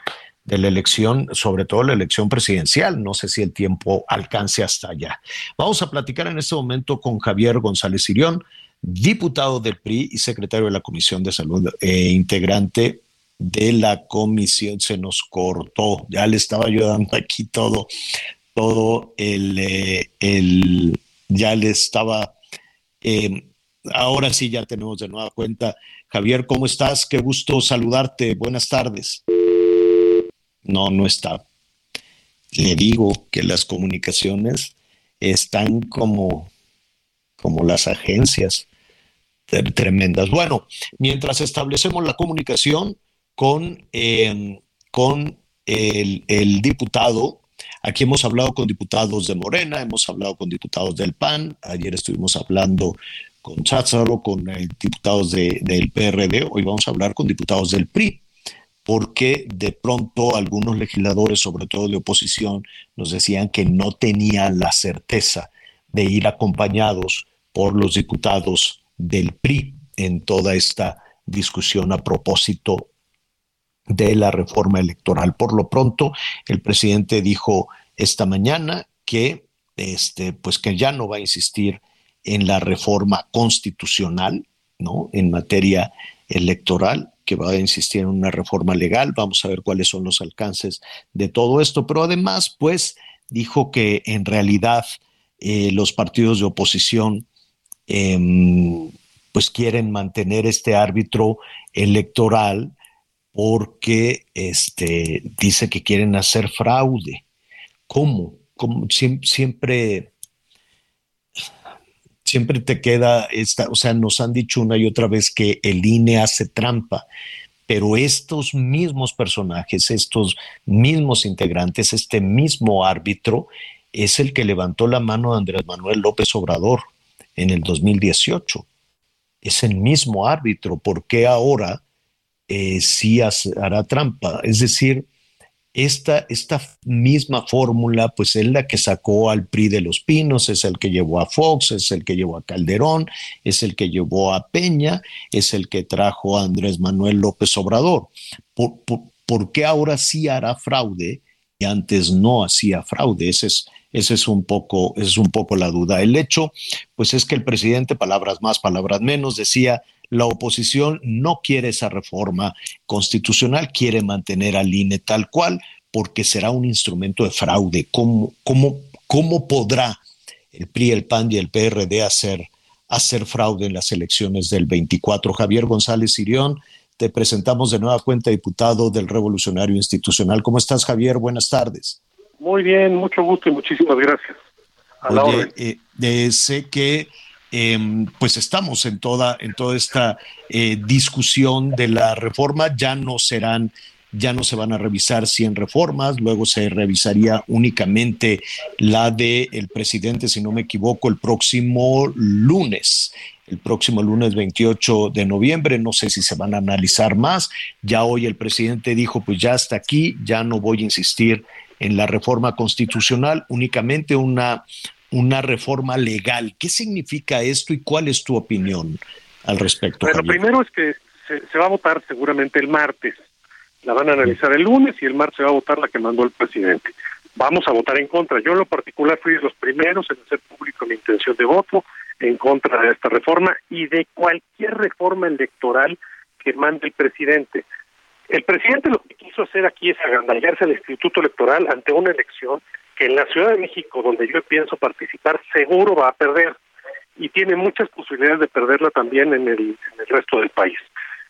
de la elección, sobre todo la elección presidencial. No sé si el tiempo alcance hasta allá. Vamos a platicar en este momento con Javier González Sirión, diputado del PRI y secretario de la Comisión de Salud e integrante de la comisión. Se nos cortó, ya le estaba ayudando aquí todo, todo el, eh, el ya le estaba... Eh, ahora sí ya tenemos de nueva cuenta. Javier, ¿cómo estás? Qué gusto saludarte. Buenas tardes. No, no está. Le digo que las comunicaciones están como, como las agencias tremendas. Bueno, mientras establecemos la comunicación con, em, con el, el, diputado, aquí hemos hablado con diputados de Morena, hemos hablado con diputados del PAN, ayer estuvimos hablando con Chácharo, con diputados de, del PRD, hoy vamos a hablar con diputados del PRI porque de pronto algunos legisladores, sobre todo de oposición, nos decían que no tenían la certeza de ir acompañados por los diputados del PRI en toda esta discusión a propósito de la reforma electoral. Por lo pronto, el presidente dijo esta mañana que, este, pues que ya no va a insistir en la reforma constitucional, ¿no? En materia electoral, que va a insistir en una reforma legal. Vamos a ver cuáles son los alcances de todo esto. Pero además, pues, dijo que en realidad eh, los partidos de oposición em, pues quieren mantener este árbitro electoral porque este, dice que quieren hacer fraude. ¿Cómo? Siempre siempre te queda esta, o sea, nos han dicho una y otra vez que el INE hace trampa, pero estos mismos personajes, estos mismos integrantes, este mismo árbitro, es el que levantó la mano de Andrés Manuel López Obrador en el 2018. Es el mismo árbitro. ¿Por qué ahora eh, sí hará trampa? Es decir, esta, esta misma fórmula, pues es la que sacó al PRI de los Pinos, es el que llevó a Fox, es el que llevó a Calderón, es el que llevó a Peña, es el que trajo a Andrés Manuel López Obrador. ¿Por, qué ahora sí hará fraude y antes no hacía fraude? Ese es, ese es un poco, es un poco la duda. El hecho, pues es que el presidente, palabras más, palabras menos, decía la oposición no quiere esa reforma constitucional, quiere mantener al INE tal cual, porque será un instrumento de fraude. ¿Cómo, cómo, cómo podrá el PRI, el PAN y el PRD hacer, hacer fraude en las elecciones del 24? Javier González Sirión, te presentamos de nueva cuenta diputado del Revolucionario Institucional. ¿Cómo estás, Javier? Buenas tardes. Muy bien, mucho gusto y muchísimas gracias. A Oye, eh, sé que Em, pues estamos en toda, en toda esta eh, discusión de la reforma. Ya no serán, ya no se van a revisar 100 reformas, luego se revisaría únicamente la del el presidente, si no me equivoco, el próximo lunes el próximo lunes 28 de noviembre. No sé si se van a analizar más. Ya hoy el presidente dijo, pues ya hasta aquí, ya no voy a insistir en la reforma constitucional, únicamente una, una reforma legal. ¿Qué significa esto y cuál es tu opinión al respecto? Bueno, primero es que se, va a votar seguramente el martes. La van a analizar el lunes y el martes se va a votar la que mandó el presidente. Vamos a votar en contra. Yo en lo particular fui de los primeros en hacer público mi intención de voto en contra de esta reforma y de cualquier reforma electoral que mande el presidente. El presidente lo que quiso hacer aquí es agandallarse al Instituto Electoral ante una elección que en la Ciudad de México, donde yo pienso participar, seguro va a perder y tiene muchas posibilidades de perderla también en el, resto del país.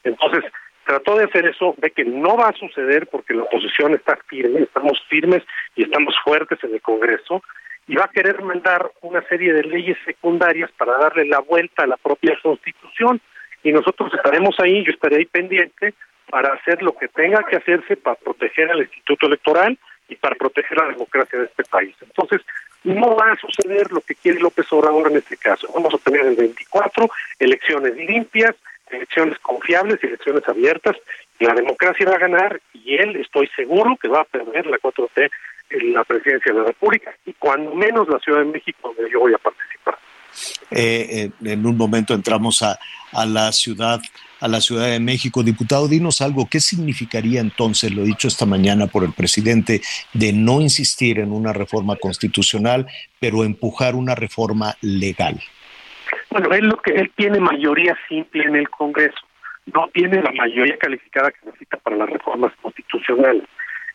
Entonces, trató de hacer eso, ve que no va a suceder porque la oposición está firme, estamos firmes y estamos fuertes en el Congreso, y va a querer mandar una serie de leyes secundarias para darle la vuelta a la propia Constitución. Y nosotros estaremos ahí, yo estaré ahí pendiente para hacer lo que tenga que hacerse para proteger al Instituto Electoral y para proteger la democracia de este país. Entonces, no va a suceder lo que quiere López Obrador en este caso. Vamos a tener el 24 elecciones limpias, elecciones confiables, elecciones abiertas, y la democracia va a ganar y él, estoy seguro, que va a perder la 4T en la presidencia de la República y cuando menos la Ciudad de México, donde yo voy a participar. Eh, eh, en un momento entramos a, a la ciudad a la Ciudad de México. Diputado, dinos algo, ¿qué significaría entonces, lo dicho esta mañana por el presidente, de no insistir en una reforma constitucional, pero empujar una reforma legal? Bueno, él lo que él tiene mayoría simple en el Congreso, no tiene la mayoría calificada que necesita para las reformas constitucionales.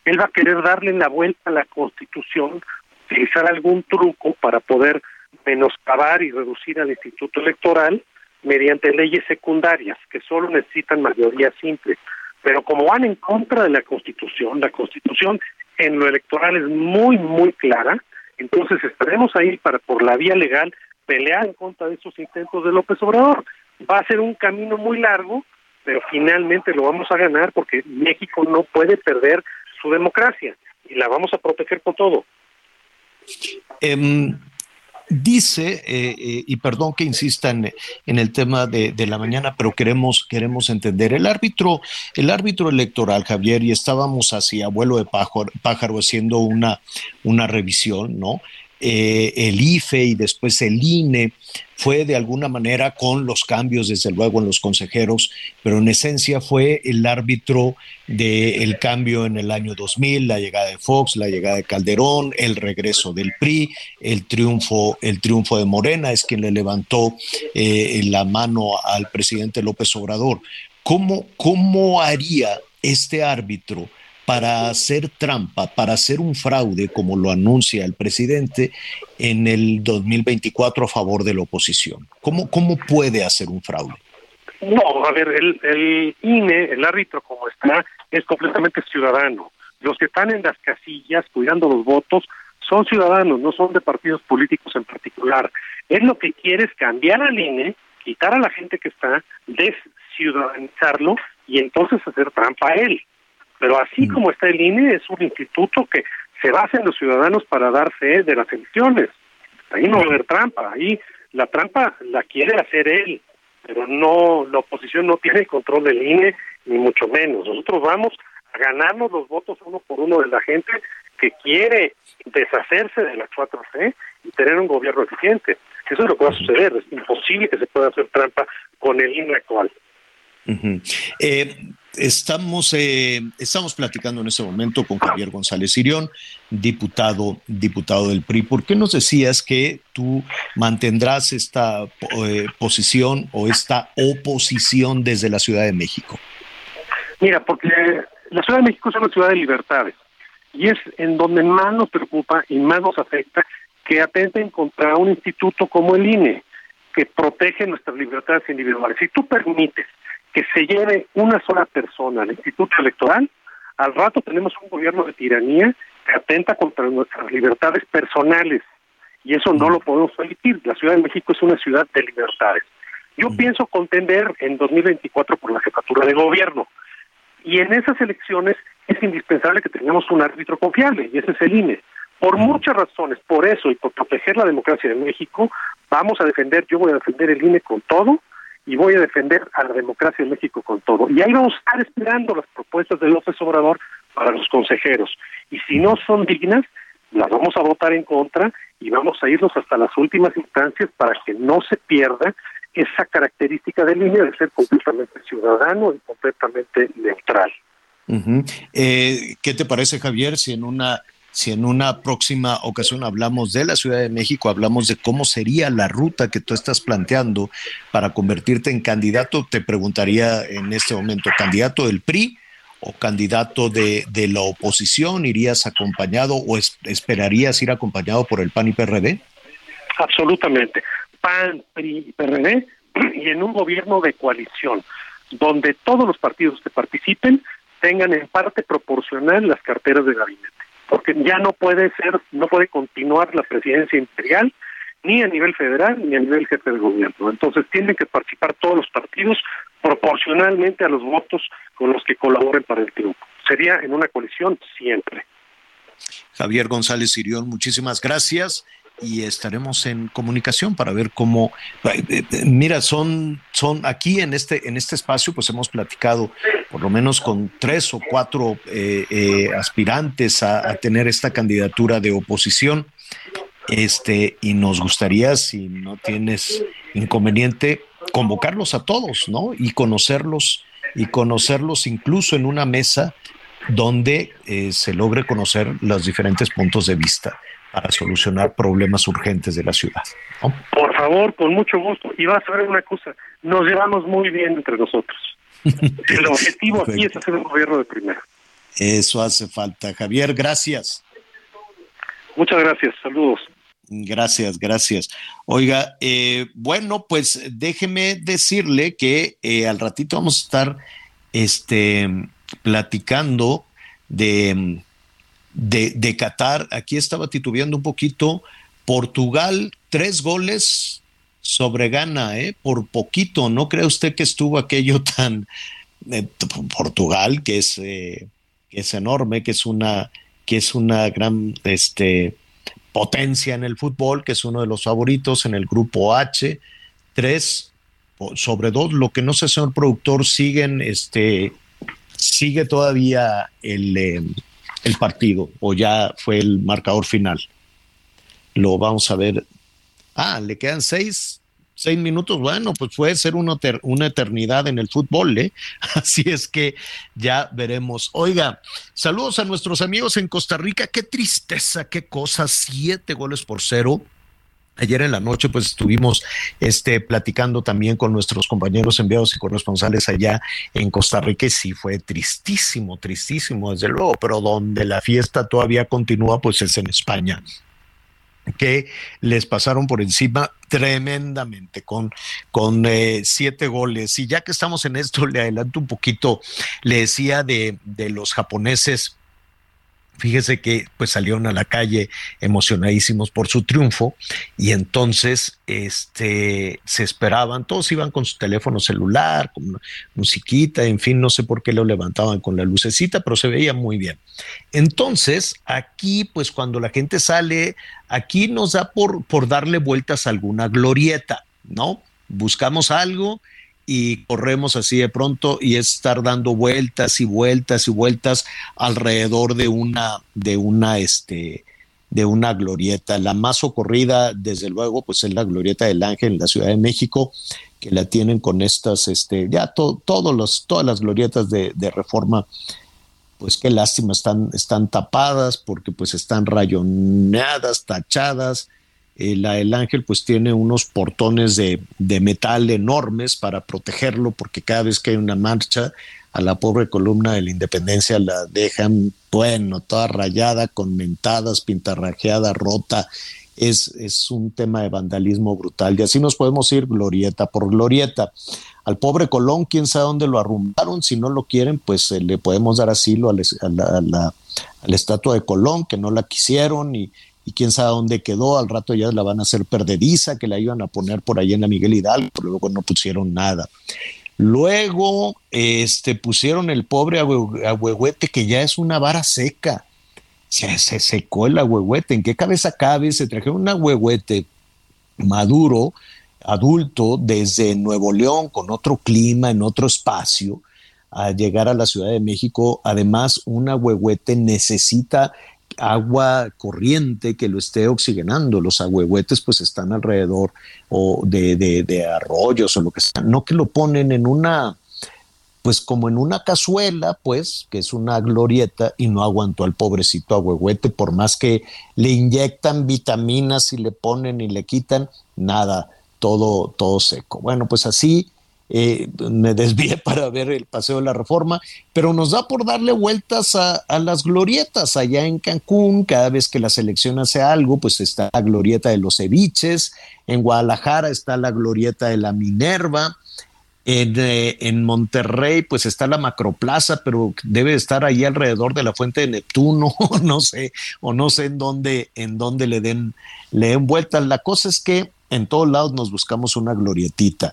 Él va a querer darle la vuelta a la Constitución, utilizar algún truco para poder menoscabar y reducir al Instituto Electoral mediante leyes secundarias que solo necesitan mayoría simple. Pero como van en contra de la Constitución, la Constitución en lo electoral es muy, muy clara, entonces estaremos ahí para, por la vía legal, pelear en contra de esos intentos de López Obrador. Va a ser un camino muy largo, pero finalmente lo vamos a ganar porque México no puede perder su democracia y la vamos a proteger con todo. Em, dice, eh, eh, y perdón que insista en, en el tema de, de, la mañana, pero queremos, queremos entender, el árbitro, el árbitro electoral, Javier, y estábamos así, abuelo de pájaro, pájaro haciendo una, una revisión, ¿no? Eh, el IFE y después el INE fue de alguna manera con los cambios, desde luego, en los consejeros, pero en esencia fue el árbitro del cambio en el año 2000, la llegada de Fox, la llegada de Calderón, el regreso del PRI, el triunfo, el triunfo de Morena, es quien le levantó eh, la mano al presidente López Obrador. ¿Cómo, cómo haría este árbitro? Para hacer trampa, para hacer un fraude, como lo anuncia el presidente, en el 2024 a favor de la oposición? ¿Cómo, cómo puede hacer un fraude? No, a ver, el, el INE, el árbitro como está, es completamente ciudadano. Los que están en las casillas cuidando los votos son ciudadanos, no son de partidos políticos en particular. Él lo que quiere es cambiar al INE, quitar a la gente que está, desciudadanizarlo y entonces hacer trampa a él. Pero así como está el INE, es un instituto que se basa en los ciudadanos para dar fe de las elecciones. Ahí no va a haber trampa, ahí la trampa la quiere hacer él, pero no, la oposición no tiene control del INE, ni mucho menos. Nosotros vamos a ganarnos los votos uno por uno de la gente que quiere deshacerse de la 4C y tener un gobierno eficiente. Eso es lo que va a suceder. Es imposible que se pueda hacer trampa con el INE actual. Uh -huh. eh, estamos, eh, estamos platicando en este momento con Javier González Sirión, diputado, diputado del PRI. ¿Por qué nos decías que tú mantendrás esta eh, posición o esta oposición desde la Ciudad de México? Mira, porque la Ciudad de México es una ciudad de libertades y es en donde más nos preocupa y más nos afecta que atenten contra un instituto como el INE, que protege nuestras libertades individuales. Si tú permites que se lleve una sola persona al Instituto Electoral, al rato tenemos un gobierno de tiranía que atenta contra nuestras libertades personales y eso no lo podemos permitir. La Ciudad de México es una ciudad de libertades. Yo pienso contender en 2024 por la jefatura de gobierno y en esas elecciones es indispensable que tengamos un árbitro confiable y ese es el INE. Por muchas razones, por eso y por proteger la democracia de México, vamos a defender, yo voy a defender el INE con todo y voy a defender a la democracia en México con todo. Y ahí vamos a estar esperando las propuestas de López Obrador para los consejeros. Y si no son dignas, las vamos a votar en contra y vamos a irnos hasta las últimas instancias para que no se pierda esa característica de línea de ser completamente ciudadano y completamente neutral. Eh, ¿Qué te parece, Javier, si en una si en una próxima ocasión hablamos de la Ciudad de México, hablamos de cómo sería la ruta que tú estás planteando para convertirte en candidato, te preguntaría en este momento, ¿candidato del PRI o candidato de, la oposición? ¿Irías acompañado o es- esperarías ir acompañado por el PAN y PRD? Absolutamente. PAN, PRI y PRD y en un gobierno de coalición donde todos los partidos que participen tengan en parte proporcional las carteras de gabinete. Porque ya no puede ser, no puede continuar la presidencia imperial ni a nivel federal ni a nivel jefe de gobierno. Entonces tienen que participar todos los partidos proporcionalmente a los votos con los que colaboren para el triunfo. Sería en una coalición siempre. Javier González Sirión, muchísimas gracias y estaremos en comunicación para ver cómo eh, eh, mira son son aquí en este en este espacio pues hemos platicado por lo menos con tres o cuatro eh, eh, aspirantes a, tener esta candidatura de oposición este y nos gustaría si no tienes inconveniente convocarlos a todos no y conocerlos y conocerlos incluso en una mesa donde eh, se logre conocer los diferentes puntos de vista para solucionar problemas urgentes de la ciudad. Por favor, con mucho gusto. Y vas a ver una cosa, nos llevamos muy bien entre nosotros. El objetivo aquí es hacer un gobierno de primera. Eso hace falta. Javier, gracias. Muchas gracias, saludos. Gracias, gracias. Oiga, eh, bueno, pues déjeme decirle que eh, al ratito vamos a estar este, platicando de, de, de Qatar. Aquí estaba titubeando un poquito. Portugal, tres goles sobre Ghana, ¿eh? por poquito. ¿No cree usted que estuvo aquello [LAUGHS] tan... eh, Portugal, que es, eh, es enorme, que es una, que es una gran este, potencia en el fútbol, que es uno de los favoritos en el grupo H. Tres sobre dos, lo que no sé, señor productor, siguen, este, sigue todavía el, eh, el partido o ya fue el marcador final. Lo vamos a ver. Ah, le quedan seis, seis minutos. Bueno, pues puede ser una, una eternidad en el fútbol, ¿eh? [LAUGHS] Así es que ya veremos. Oiga, saludos a nuestros amigos en Costa Rica. Qué tristeza, qué cosa. Siete goles por cero. Ayer en la noche pues estuvimos este, platicando también con nuestros compañeros enviados y corresponsales allá en Costa Rica y sí fue tristísimo, tristísimo desde luego, pero donde la fiesta todavía continúa pues es en España que les pasaron por encima tremendamente con, con eh, siete goles. Y ya que estamos en esto, le adelanto un poquito, le decía de, de los japoneses Fíjese que pues salieron a la calle emocionadísimos por su triunfo y entonces este se esperaban, todos iban con su teléfono celular, con musiquita, en fin, no sé por qué lo levantaban con la lucecita, pero se veía muy bien. Entonces, aquí pues cuando la gente sale, aquí nos da por por darle vueltas a alguna glorieta, ¿no? Buscamos algo y corremos así de pronto y es estar dando vueltas y vueltas y vueltas alrededor de una de una este de una glorieta. La más socorrida desde luego pues es la glorieta del Ángel en la Ciudad de México que la tienen con estas este ya to, todos los todas las glorietas de, de reforma pues qué lástima están están tapadas porque pues están rayoneadas tachadas eh, la del Ángel pues tiene unos portones de, metal enormes para protegerlo porque cada vez que hay una marcha a la pobre columna de la Independencia la dejan, bueno, toda rayada, con mentadas, pintarrajeada, rota. Es, es un tema de vandalismo brutal y así nos podemos ir glorieta por glorieta. Al pobre Colón, quién sabe dónde lo arrumbaron, si no lo quieren, pues eh, le podemos dar asilo a, la, a la estatua de Colón, que no la quisieron y, y quién sabe dónde quedó, al rato ya la van a hacer perdediza, que la iban a poner por ahí en la Miguel Hidalgo, pero luego no pusieron nada. Luego este, pusieron el pobre ahuehuete, que ya es una vara seca. Se, se secó el ahuehuete. ¿En qué cabeza cabe? Se trajeron un ahuehuete maduro, adulto, desde Nuevo León, con otro clima, en otro espacio, a llegar a la Ciudad de México. Además, un ahuehuete necesita agua corriente que lo esté oxigenando. Los agüehuetes pues están alrededor o de, de, de, arroyos o lo que sea. No que lo ponen en una, pues como en una cazuela, pues, que es una glorieta y no aguantó al pobrecito agüehuete, por más que le inyectan vitaminas y le ponen y le quitan, nada, todo, todo seco. Bueno, pues así eh, me desvié [LAUGHS] para ver el Paseo de la Reforma, pero nos da por darle vueltas a, las glorietas allá en Cancún, cada vez que la selección hace algo, pues está la glorieta de los ceviches, en Guadalajara está la glorieta de la Minerva, en, eh, Monterrey, pues está la macroplaza, pero debe estar ahí alrededor de la fuente de Neptuno, [LAUGHS] no sé, o no sé en dónde, en dónde le den, le den vueltas. La cosa es que en todos lados nos buscamos una glorietita.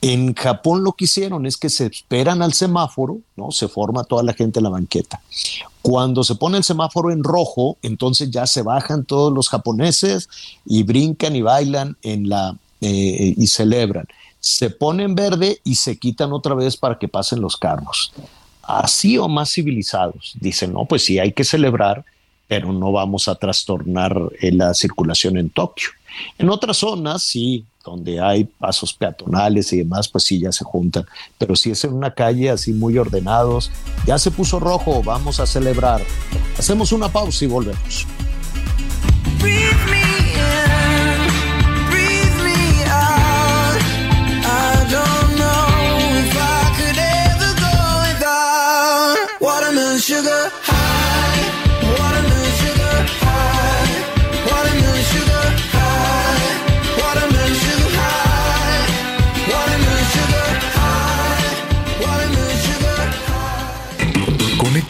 En Japón lo que hicieron es que se esperan al semáforo, ¿no? Se forma toda la gente en la banqueta. Cuando se pone el semáforo en rojo, entonces ya se bajan todos los japoneses y brincan y bailan en la eh, y celebran se pone en verde y se quitan otra vez para que pasen los carros. Así o más civilizados. Dicen, no, pues sí, hay que celebrar, pero no vamos a trastornar eh, la circulación en Tokio. En otras zonas, sí, donde hay pasos peatonales y demás, pues sí, ya se juntan. Pero si es en una calle así muy ordenados, ya se puso rojo, vamos a celebrar. Hacemos una pausa y volvemos.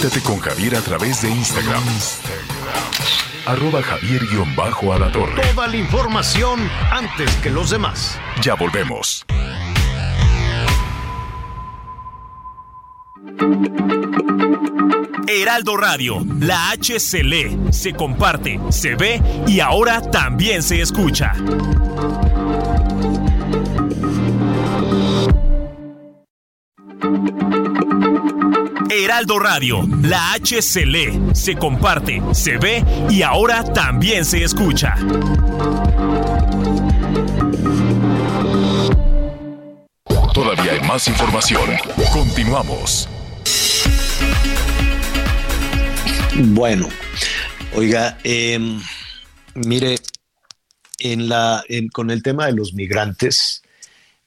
Conéctate con Javier a través de Instagram. Arroba Javier-Alatorre. Toda la información antes que los demás. Ya volvemos. Heraldo Radio, la H se lee, se comparte, se ve y ahora también se escucha. Heraldo Radio, la H se lee, se comparte, se ve y ahora también se escucha. Todavía hay más información. Continuamos. Bueno, oiga, eh, mire, en la, en, con el tema de los migrantes,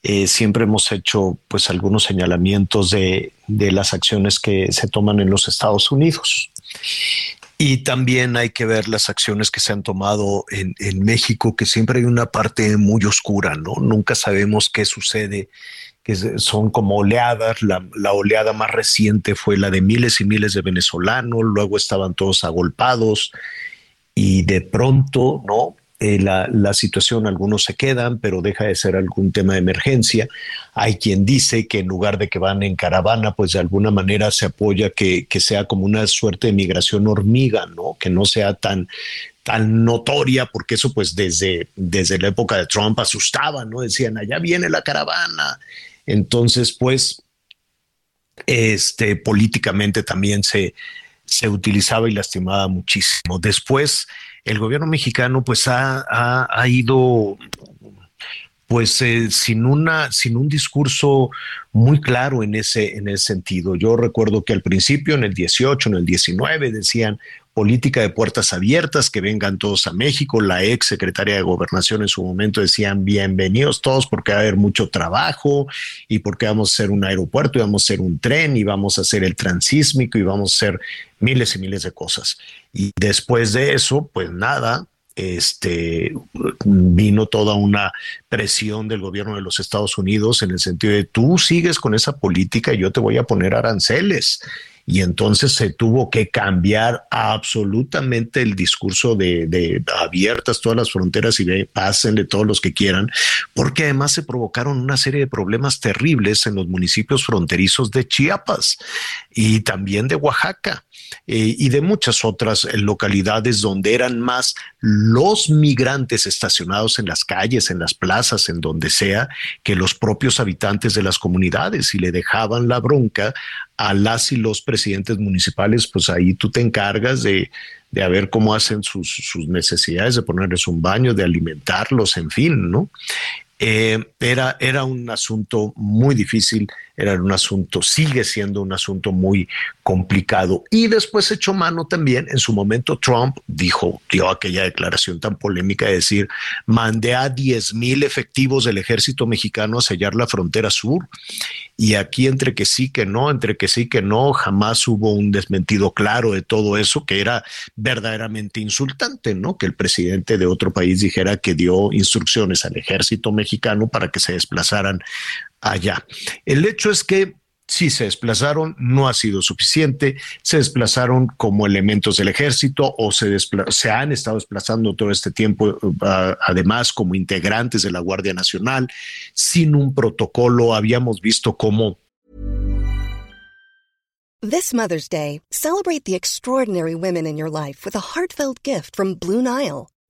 eh, siempre hemos hecho pues algunos señalamientos de, de, las acciones que se toman en los Estados Unidos. Y también hay que ver las acciones que se han tomado en, en México, que siempre hay una parte muy oscura, ¿no? Nunca sabemos qué sucede que son como oleadas. La, la, oleada más reciente fue la de miles y miles de venezolanos, luego estaban todos agolpados y de pronto, ¿no? Eh, la, la, situación, algunos se quedan, pero deja de ser algún tema de emergencia. Hay quien dice que en lugar de que van en caravana, pues de alguna manera se apoya que, que sea como una suerte de migración hormiga, ¿no? Que no sea tan, tan notoria, porque eso pues desde, desde la época de Trump asustaba, ¿no? Decían, allá viene la caravana. Entonces, pues, este, políticamente también se, se utilizaba y lastimaba muchísimo. Después, el gobierno mexicano pues ha, ha, ha ido pues eh, sin una sin un discurso muy claro en ese en ese sentido. Yo recuerdo que al principio en el 18, en el 19 decían política de puertas abiertas, que vengan todos a México. La ex secretaria de Gobernación en su momento decían bienvenidos todos porque va a haber mucho trabajo y porque vamos a hacer un aeropuerto y vamos a hacer un tren y vamos a hacer el transísmico y vamos a hacer miles y miles de cosas. Y después de eso, pues nada, este, vino toda una presión del gobierno de los Estados Unidos en el sentido de tú sigues con esa política y yo te voy a poner aranceles y entonces se tuvo que cambiar absolutamente el discurso de, abiertas todas las fronteras y de, pásenle todos los que quieran, porque además se provocaron una serie de problemas terribles en los municipios fronterizos de Chiapas y también de Oaxaca. Eh, y de muchas otras localidades donde eran más los migrantes estacionados en las calles, en las plazas, en donde sea, que los propios habitantes de las comunidades y le dejaban la bronca a las y los presidentes municipales, pues ahí tú te encargas de, de ver cómo hacen sus, sus, necesidades, de ponerles un baño, de alimentarlos, en fin, ¿no? Eh, era, era un asunto muy difícil era un asunto, sigue siendo un asunto muy complicado. Y después echó mano también, en su momento Trump dijo, dio aquella declaración tan polémica de decir, mandé a 10 mil efectivos del ejército mexicano a sellar la frontera sur. Y aquí entre que sí, que no, entre que sí, que no, jamás hubo un desmentido claro de todo eso, que era verdaderamente insultante, ¿no? Que el presidente de otro país dijera que dio instrucciones al ejército mexicano para que se desplazaran allá. El hecho es que si se desplazaron, no ha sido suficiente, se desplazaron como elementos del ejército o se, se han estado desplazando todo este tiempo, uh, además como integrantes de la Guardia Nacional, sin un protocolo. Habíamos visto cómo This Mother's Day, celebrate the extraordinary women in your life with a heartfelt gift from Blue Nile.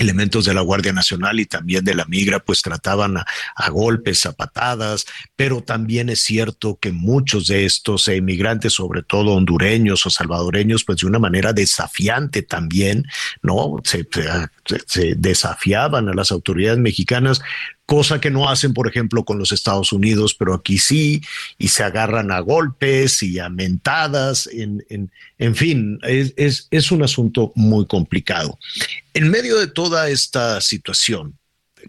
elementos de la Guardia Nacional y también de la migra, pues trataban a, golpes, a patadas, pero también es cierto que muchos de estos inmigrantes, sobre todo hondureños o salvadoreños, pues de una manera desafiante también, ¿no? Se, se, desafiaban a las autoridades mexicanas, cosa que no hacen, por ejemplo, con los Estados Unidos, pero aquí sí, y se agarran a golpes y a mentadas, en, en, en fin, es, es, es un asunto muy complicado. En medio de toda esta situación,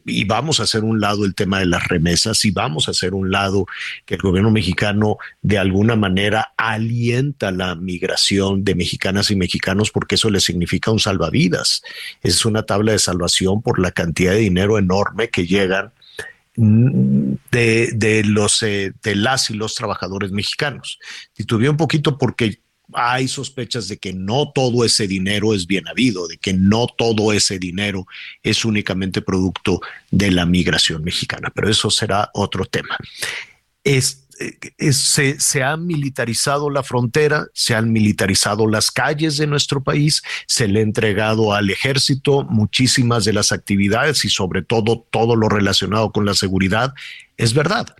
y vamos a hacer un lado el tema de las remesas y vamos a hacer un lado que el gobierno mexicano de alguna manera alienta la migración de mexicanas y mexicanos porque eso le significa un salvavidas. Es una tabla de salvación por la cantidad de dinero enorme que llegan de, de los eh, de las y los trabajadores mexicanos. Titubeé un poquito porque hay sospechas de que no todo ese dinero es bien habido, de que no todo ese dinero es únicamente producto de la migración mexicana, pero eso será otro tema. Se, se, ha militarizado la frontera, se han militarizado las calles de nuestro país, se le ha entregado al ejército muchísimas de las actividades y sobre todo todo lo relacionado con la seguridad. Es verdad.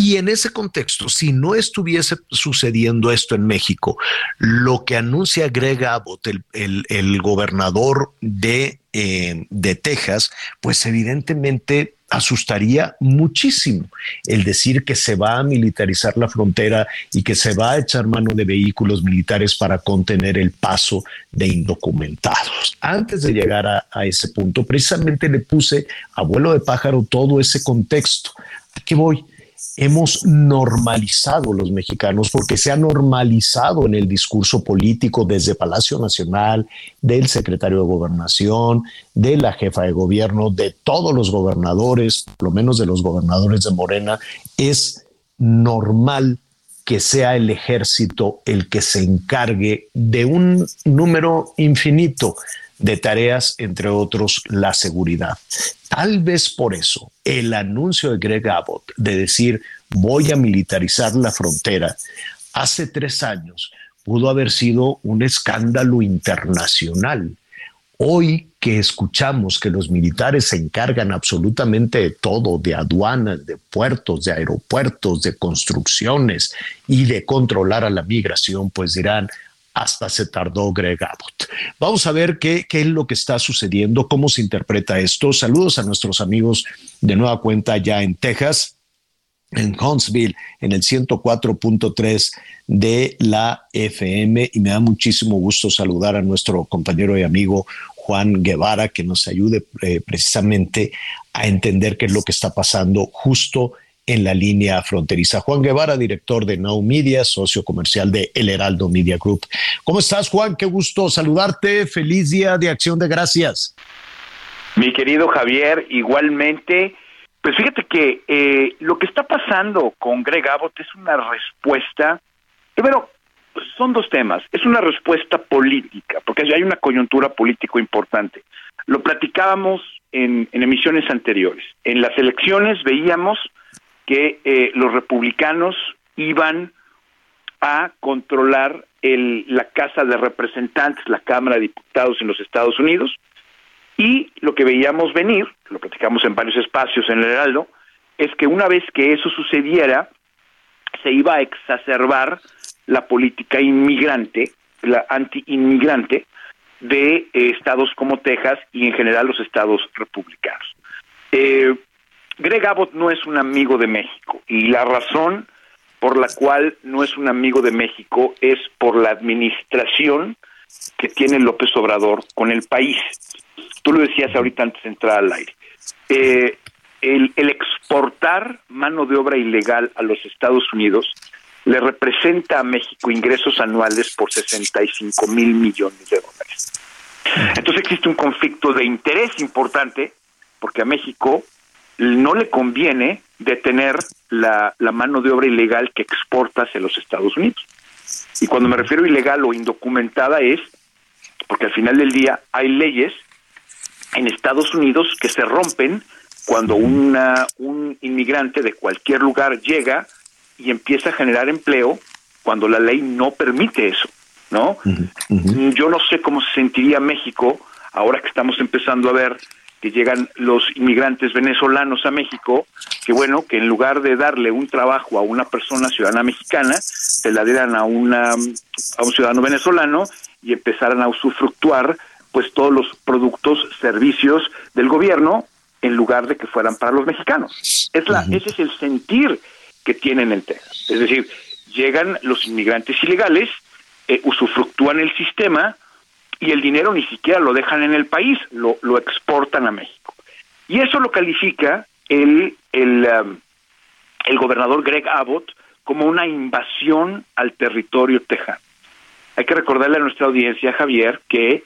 Y en ese contexto, si no estuviese sucediendo esto en México, lo que anuncia Greg Abbott, el, gobernador de, eh, de Texas, pues evidentemente asustaría muchísimo el decir que se va a militarizar la frontera y que se va a echar mano de vehículos militares para contener el paso de indocumentados. Antes de llegar a, a ese punto, precisamente le puse a vuelo de pájaro todo ese contexto. ¿A qué voy? Hemos normalizado los mexicanos porque se ha normalizado en el discurso político desde Palacio Nacional, del secretario de gobernación, de la jefa de gobierno, de todos los gobernadores, por lo menos de los gobernadores de Morena, es normal que sea el ejército el que se encargue de un número infinito de tareas, entre otros la seguridad. Tal vez por eso el anuncio de Greg Abbott de decir voy a militarizar la frontera hace tres años pudo haber sido un escándalo internacional. Hoy que escuchamos que los militares se encargan absolutamente de todo, de aduanas, de puertos, de aeropuertos, de construcciones y de controlar a la migración, pues dirán, hasta se tardó Greg Abbott. Vamos a ver qué, es lo que está sucediendo, cómo se interpreta esto. Saludos a nuestros amigos de nueva cuenta ya en Texas, en Huntsville, en el 104.3 de la FM. Y me da muchísimo gusto saludar a nuestro compañero y amigo Juan Guevara, que nos ayude eh, precisamente a entender qué es lo que está pasando justo en la línea fronteriza. Juan Guevara, director de Now Media, socio comercial de El Heraldo Media Group. ¿Cómo estás, Juan? Qué gusto saludarte. Feliz día de acción de gracias. Mi querido Javier, igualmente. Pues fíjate que eh, lo que está pasando con Greg Abbott es una respuesta, primero, pues son dos temas, es una respuesta política, porque hay una coyuntura político importante. Lo platicábamos en, en emisiones anteriores. En las elecciones veíamos que eh, los republicanos iban a controlar el, la Casa de Representantes, la Cámara de Diputados en los Estados Unidos, y lo que veíamos venir, lo platicamos en varios espacios en el Heraldo, es que una vez que eso sucediera, se iba a exacerbar la política inmigrante, la anti-inmigrante de eh, estados como Texas y en general los estados republicanos. Eh, Greg Abbott no es un amigo de México y la razón por la cual no es un amigo de México es por la administración que tiene López Obrador con el país. Tú lo decías ahorita antes de entrar al aire. Eh, el, el exportar mano de obra ilegal a los Estados Unidos le representa a México ingresos anuales por 65 mil millones de dólares. Entonces existe un conflicto de interés importante porque a México no le conviene detener la, la mano de obra ilegal que exporta hacia los Estados Unidos. Y cuando me refiero a ilegal o indocumentada es porque al final del día hay leyes en Estados Unidos que se rompen cuando una, un inmigrante de cualquier lugar llega y empieza a generar empleo cuando la ley no permite eso, ¿no? Yo no sé cómo se sentiría México ahora que estamos empezando a ver que llegan los inmigrantes venezolanos a México, que bueno, que en lugar de darle un trabajo a una persona ciudadana mexicana, se la dieran a una a un ciudadano venezolano y empezaran a usufructuar pues todos los productos, servicios del gobierno en lugar de que fueran para los mexicanos. Es la, Ese es el sentir que tienen en Texas. Es decir, llegan los inmigrantes ilegales, eh, usufructúan el sistema y el dinero ni siquiera lo dejan en el país, lo, exportan a México. Y eso lo califica el, el, um, el gobernador Greg Abbott como una invasión al territorio tejano. Hay que recordarle a nuestra audiencia, Javier, que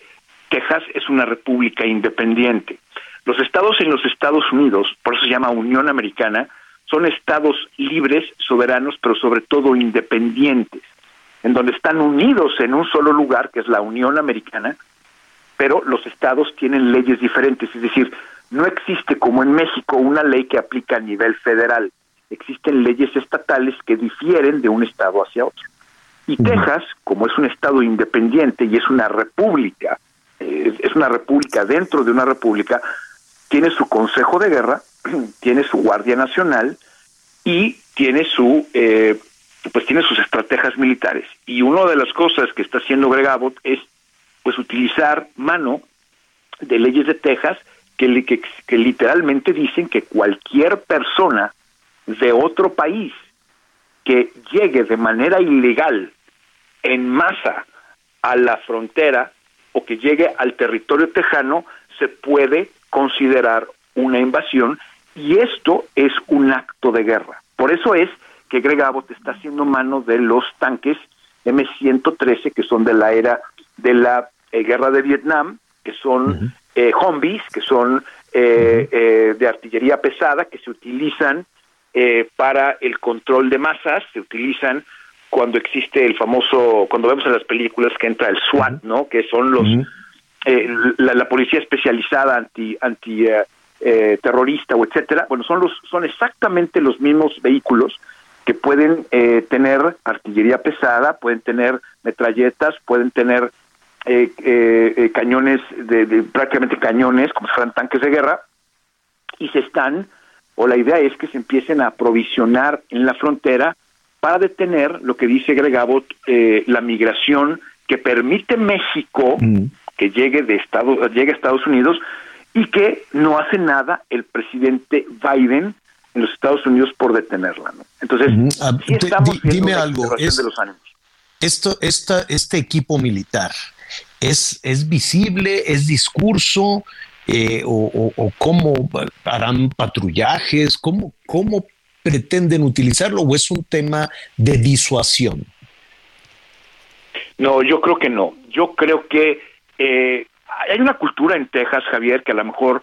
Texas es una república independiente. Los estados en los Estados Unidos, por eso se llama Unión Americana, son estados libres, soberanos, pero sobre todo independientes, en donde están unidos en un solo lugar, que es la Unión Americana, pero los estados tienen leyes diferentes, es decir, no existe como en México una ley que aplica a nivel federal, existen leyes estatales que difieren de un estado hacia otro. Y Texas, como es un estado independiente y es una república, eh, es una república dentro de una república, tiene su consejo de guerra, [CLEARS THROAT] tiene su guardia nacional y tiene su eh, pues tiene sus estrategias militares y una de las cosas que está haciendo Greg Abbott es pues utilizar mano de leyes de Texas que, que, que literalmente dicen que cualquier persona de otro país que llegue de manera ilegal en masa a la frontera o que llegue al territorio tejano se puede considerar una invasión y esto es un acto de guerra. Por eso es que Greg Abbott está haciendo mano de los tanques M113 que son de la era de la eh, guerra de Vietnam, que son eh, Humvees, que son eh, eh, de artillería pesada, que se utilizan eh, para el control de masas, se utilizan cuando existe el famoso, cuando vemos en las películas que entra el SWAT, ¿no? Que son los eh, la, la policía especializada anti anti terrorista o etcétera. Bueno, son los son exactamente los mismos vehículos que pueden eh, tener artillería pesada, pueden tener metralletas, pueden tener eh, eh, eh, cañones de, de prácticamente cañones como si fueran tanques de guerra y se están o la idea es que se empiecen a aprovisionar en la frontera para detener lo que dice Greg Abbott, eh, la migración que permite México que llegue de Estados llegue a Estados Unidos y que no hace nada el presidente Biden en los Estados Unidos por detenerla. ¿no? Entonces, Ah, sí estamos di- viendo dime una algo, es- de los ánimos. Esto, esta, este equipo militar es, es visible, es discurso, eh, o, o- o cómo harán patrullajes, cómo, cómo pretenden utilizarlo, o es un tema de disuasión. No, yo creo que no. Yo creo que eh, hay una cultura en Texas, Javier, que a lo mejor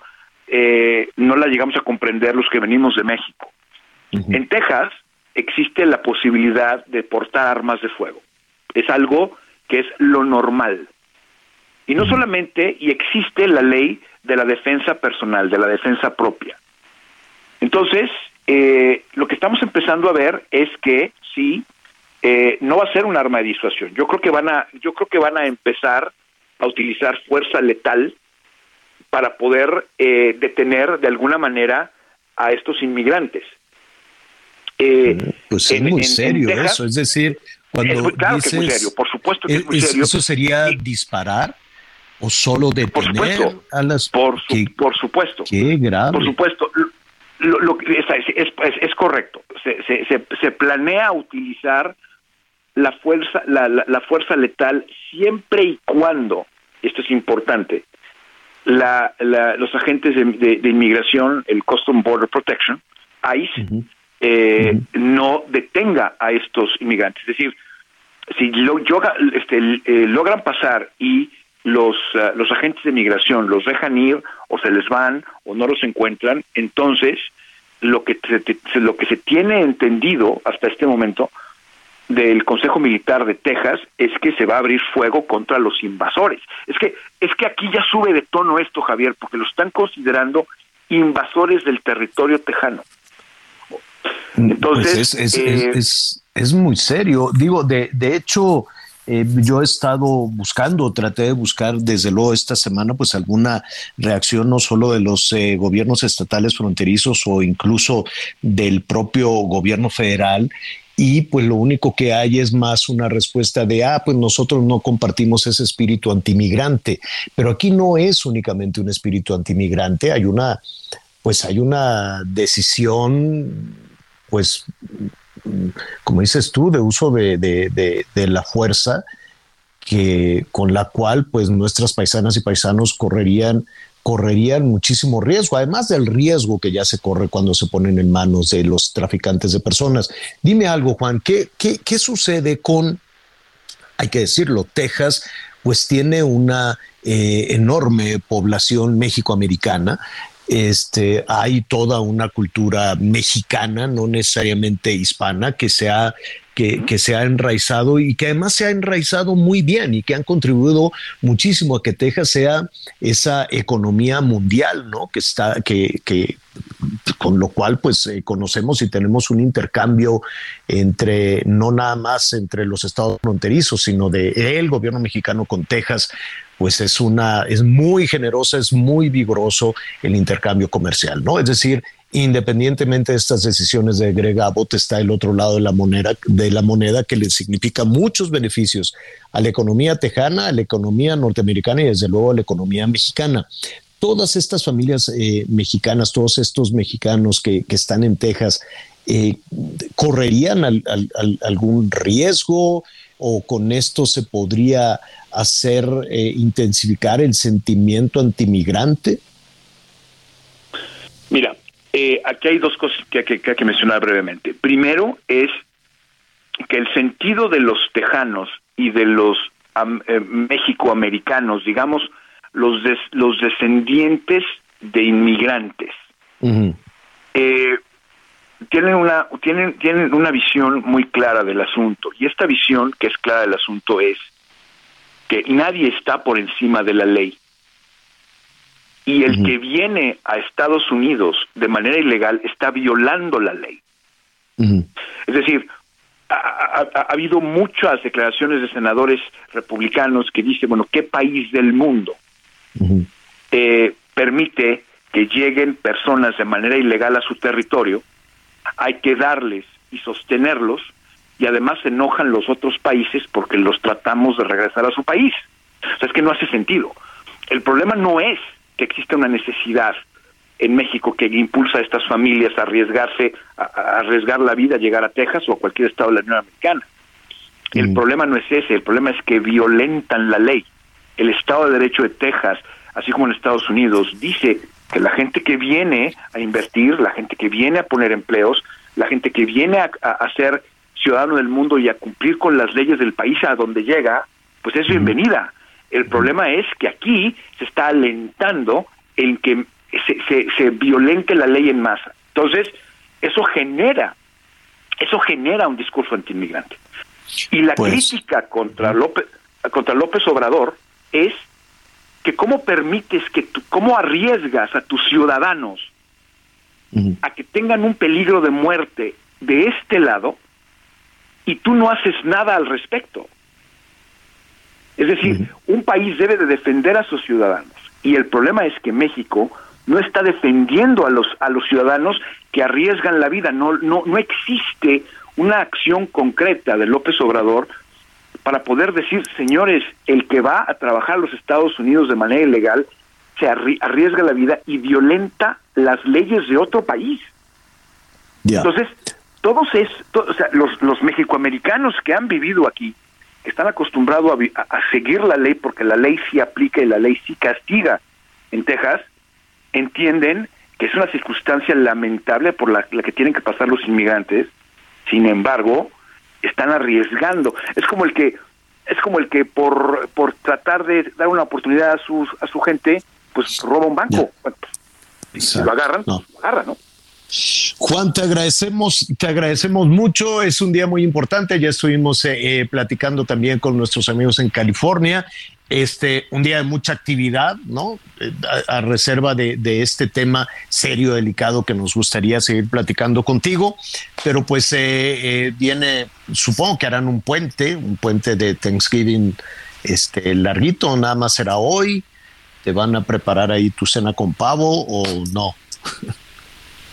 eh, no la llegamos a comprender los que venimos de México. En Texas existe la posibilidad de portar armas de fuego. Es algo que es lo normal. Y no solamente, y existe la ley de la defensa personal, de la defensa propia. Entonces, eh, lo que estamos empezando a ver es que sí, eh, no va a ser un arma de disuasión. Yo creo que van a, yo creo que van a empezar a utilizar fuerza letal para poder eh, detener de alguna manera a estos inmigrantes. Eh, Pues es en- muy en- en serio Texas- eso, es decir, cuando Es muy- claro que es muy dices- serio, por supuesto que es muy ¿es- serio. ¿Eso sería disparar o solo detener supuesto. a las... Por, su- por supuesto. Qué grave. Por supuesto. Lo, lo es- es correcto. Se, se, se, se planea utilizar la fuerza, la, la, la fuerza letal siempre y cuando, esto es importante, la, la- los agentes de, de- de inmigración, el Custom Border Protection, ICE, eh, no detenga a estos inmigrantes. Es decir, si lo- yoga- este, eh, logran pasar y los, ah, los agentes de migración los dejan ir o se les van o no los encuentran, entonces lo que se, te- lo que se tiene entendido hasta este momento del Consejo Militar de Texas es que se va a abrir fuego contra los invasores. Es que es que aquí ya sube de tono esto, Javier, porque lo están considerando invasores del territorio tejano. Entonces, Pues es, es, eh, es, es- es muy serio. Digo, de, de hecho, eh, yo he estado buscando, traté de buscar desde luego esta semana, pues alguna reacción no solo de los eh, gobiernos estatales fronterizos o incluso del propio gobierno federal. Y pues lo único que hay es más una respuesta de, ah, pues nosotros no compartimos ese espíritu antimigrante. Pero aquí no es únicamente un espíritu antimigrante, hay una, pues hay una decisión pues, como dices tú, de uso de, de- de- de la fuerza, que, con la cual pues nuestras paisanas y paisanos correrían, correrían muchísimo riesgo, además del riesgo que ya se corre cuando se ponen en manos de los traficantes de personas. Dime algo, Juan, ¿qué, qué, qué sucede con, hay que decirlo, Texas? Pues tiene una eh, enorme población mexicoamericana, este, hay toda una cultura mexicana, no necesariamente hispana, que se ha que, se ha enraizado y que además se ha enraizado muy bien y que han contribuido muchísimo a que Texas sea esa economía mundial, ¿no? Que está, que, que con lo cual pues eh, conocemos y tenemos un intercambio entre no nada más entre los estados fronterizos, sino de el gobierno mexicano con Texas, pues es una es muy generosa, es muy vigoroso el intercambio comercial, ¿no? Es decir, independientemente de estas decisiones de Greg Abbott, está el otro lado de la moneda, de la moneda que le significa muchos beneficios a la economía tejana, a la economía norteamericana y desde luego a la economía mexicana. Todas estas familias eh, mexicanas, todos estos mexicanos que, que están en Texas, eh, ¿correrían al- al- al- algún riesgo o con esto se podría hacer eh, intensificar el sentimiento antimigrante? Mira, eh, aquí hay dos cosas que, que- que hay que mencionar brevemente. Primero es que el sentido de los tejanos y de los am- eh, mexicoamericanos, digamos, los, des- los descendientes de inmigrantes, eh, tienen una tienen tienen una visión muy clara del asunto y esta visión que es clara del asunto es que nadie está por encima de la ley y el que viene a Estados Unidos de manera ilegal está violando la ley. Es decir, ha, ha- ha habido muchas declaraciones de senadores republicanos que dicen, bueno, ¿qué país del mundo eh, permite que lleguen personas de manera ilegal a su territorio? Hay que darles y sostenerlos y además se enojan los otros países porque los tratamos de regresar a su país. O sea, es que no hace sentido. El problema no es que exista una necesidad en México que impulsa a estas familias a arriesgarse, a, a arriesgar la vida, a llegar a Texas o a cualquier estado de la Unión Americana. El problema no es ese, el problema es que violentan la ley. El Estado de Derecho de Texas, así como en Estados Unidos, dice que la gente que viene a invertir, la gente que viene a poner empleos, la gente que viene a, a- a ser ciudadano del mundo y a cumplir con las leyes del país a donde llega, pues es bienvenida. El problema es que aquí se está alentando el que se, se, se violente la ley en masa. Entonces, eso genera, eso genera un discurso antiinmigrante. Y la Pues- crítica contra López, contra López Obrador es que cómo permites que tú, cómo arriesgas a tus ciudadanos a que tengan un peligro de muerte de este lado y tú no haces nada al respecto. Es decir, un país debe de defender a sus ciudadanos y el problema es que México no está defendiendo a los a los ciudadanos que arriesgan la vida, no no no existe una acción concreta de López Obrador para poder decir, señores, el que va a trabajar a los Estados Unidos de manera ilegal se arri- arriesga la vida y violenta las leyes de otro país. Entonces, todos es, to- o sea, los, los mexicoamericanos que han vivido aquí, que están acostumbrados a, vi- a- a seguir la ley porque la ley sí aplica y la ley sí castiga en Texas, entienden que es una circunstancia lamentable por la, la que tienen que pasar los inmigrantes. Sin embargo, están arriesgando. Es como el que es como el que por por tratar de dar una oportunidad a sus a su gente, pues roba un banco. Bueno, pues, si lo agarran, No. lo agarran, ¿no? Juan, te agradecemos, te agradecemos mucho. Es un día muy importante. Ya estuvimos eh, eh, platicando también con nuestros amigos en California. Este, un día de mucha actividad, ¿no? Eh, A, reserva de, este tema serio, delicado que nos gustaría seguir platicando contigo. Pero pues viene, supongo que harán un puente, un puente de Thanksgiving este, larguito, nada más será hoy. ¿Te van a preparar ahí tu cena con pavo o no? [LAUGHS]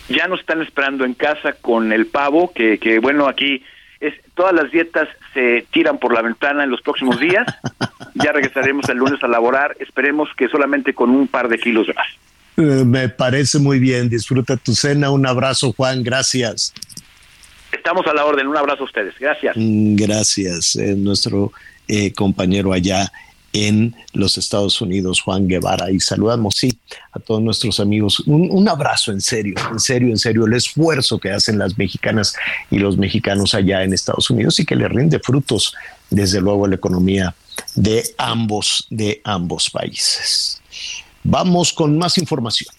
ya nos están esperando en casa con el pavo, que, que bueno, aquí es, todas las dietas se tiran por la ventana en los próximos días. [LAUGHS] ya regresaremos el lunes a laborar, esperemos que solamente con un par de kilos más. Eh, Me parece muy bien. Disfruta tu cena. Un abrazo, Juan. Gracias. Estamos a la orden, un abrazo a ustedes, gracias. Mm, Gracias. Eh, nuestro eh, compañero allá en los Estados Unidos, Juan Guevara. Y saludamos, sí, a todos nuestros amigos. Un, abrazo, en serio, en serio, en serio. El esfuerzo que hacen las mexicanas y los mexicanos allá en Estados Unidos y que le rinde frutos, desde luego, a la economía de ambos, de ambos países. Vamos con más información.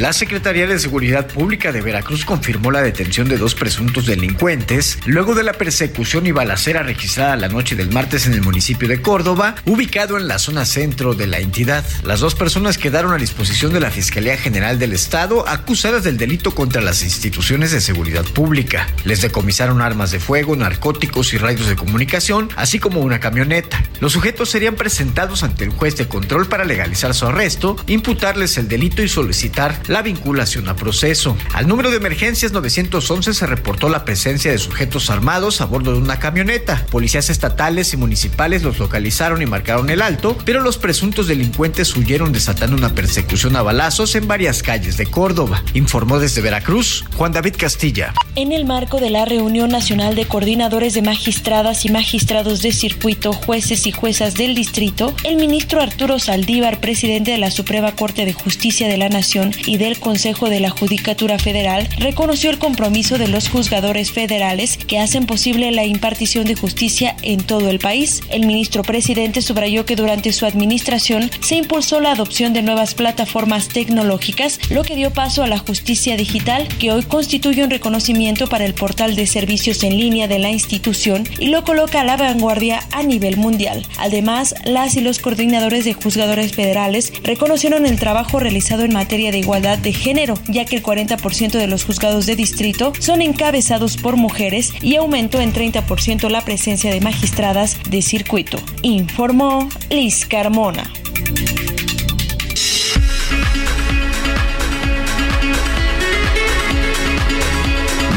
La Secretaría de Seguridad Pública de Veracruz confirmó la detención de dos presuntos delincuentes luego de la persecución y balacera registrada la noche del martes en el municipio de Córdoba, ubicado en la zona centro de la entidad. Las dos personas quedaron a disposición de la Fiscalía General del Estado acusadas del delito contra las instituciones de seguridad pública. Les decomisaron armas de fuego, narcóticos y radios de comunicación, así como una camioneta. Los sujetos serían presentados ante el juez de control para legalizar su arresto, imputarles el delito y solicitar la vinculación a proceso. Al número de emergencias 911 se reportó la presencia de sujetos armados a bordo de una camioneta. Policías estatales y municipales los localizaron y marcaron el alto, pero los presuntos delincuentes huyeron desatando una persecución a balazos en varias calles de Córdoba. Informó desde Veracruz Juan David Castilla. En el marco de la reunión nacional de coordinadores de magistradas y magistrados de circuito, jueces y juezas del distrito, el ministro Arturo Saldívar, presidente de la Suprema Corte de Justicia de la Nación y del Consejo de la Judicatura Federal, reconoció el compromiso de los juzgadores federales que hacen posible la impartición de justicia en todo el país. El ministro presidente subrayó que durante su administración se impulsó la adopción de nuevas plataformas tecnológicas, lo que dio paso a la justicia digital, que hoy constituye un reconocimiento para el portal de servicios en línea de la institución y lo coloca a la vanguardia a nivel mundial. Además, las y los coordinadores de juzgadores federales reconocieron el trabajo realizado en materia de igualdad de género, ya que el 40% de los juzgados de distrito son encabezados por mujeres y aumentó en 30% la presencia de magistradas de circuito, informó Liz Carmona.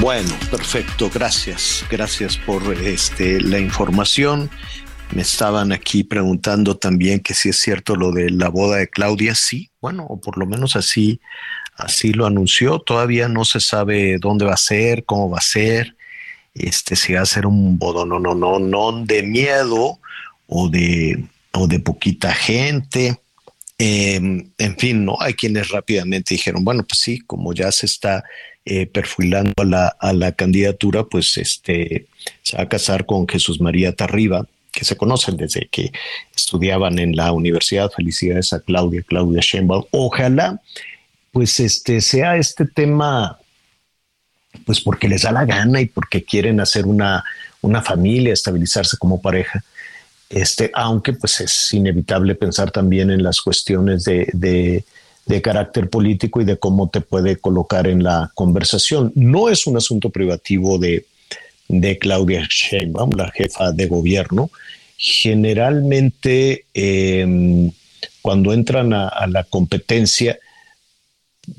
Bueno, perfecto, gracias, gracias por este la información. Me estaban aquí preguntando también que si es cierto lo de la boda de Claudia, sí, bueno, o por lo menos así, así lo anunció. Todavía no se sabe dónde va a ser, cómo va a ser, este, si va a ser un bodo, no, no, no, no de miedo o de, o de poquita gente. Eh, en fin, no hay quienes rápidamente dijeron, bueno, pues sí, como ya se está eh, perfilando a la, a la candidatura, pues este se va a casar con Jesús María Tarriba, que se conocen desde que estudiaban en la universidad. Felicidades a Claudia, Claudia Sheinbaum. Ojalá, pues este sea este tema, pues porque les da la gana y porque quieren hacer una, una familia, estabilizarse como pareja. Este, aunque pues es inevitable pensar también en las cuestiones de, de, de carácter político y de cómo te puede colocar en la conversación. No es un asunto privativo de, de Claudia Sheinbaum, la jefa de gobierno. Generalmente, eh, cuando entran a, la competencia,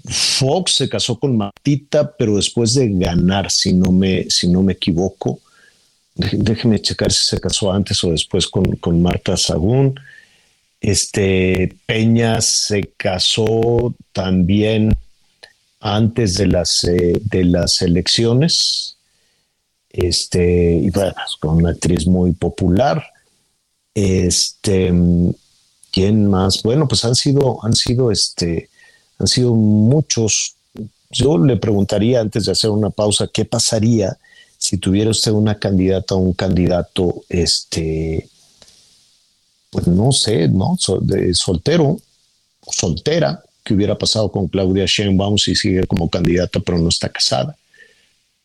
Fox se casó con Martita, pero después de ganar, si no me, si no me equivoco. Déjeme checar si se casó antes o después con, con Marta Sagún. Este Peña se casó también antes de las, eh, de las elecciones. Este, y bueno, con una actriz muy popular. Este, ¿quién más? Bueno, pues han sido, han sido, este, han sido muchos. Yo le preguntaría antes de hacer una pausa, ¿qué pasaría si tuviera usted una candidata o un candidato, este, pues no sé, ¿no? soltero, soltera, que hubiera pasado con Claudia Sheinbaum si sigue como candidata pero no está casada.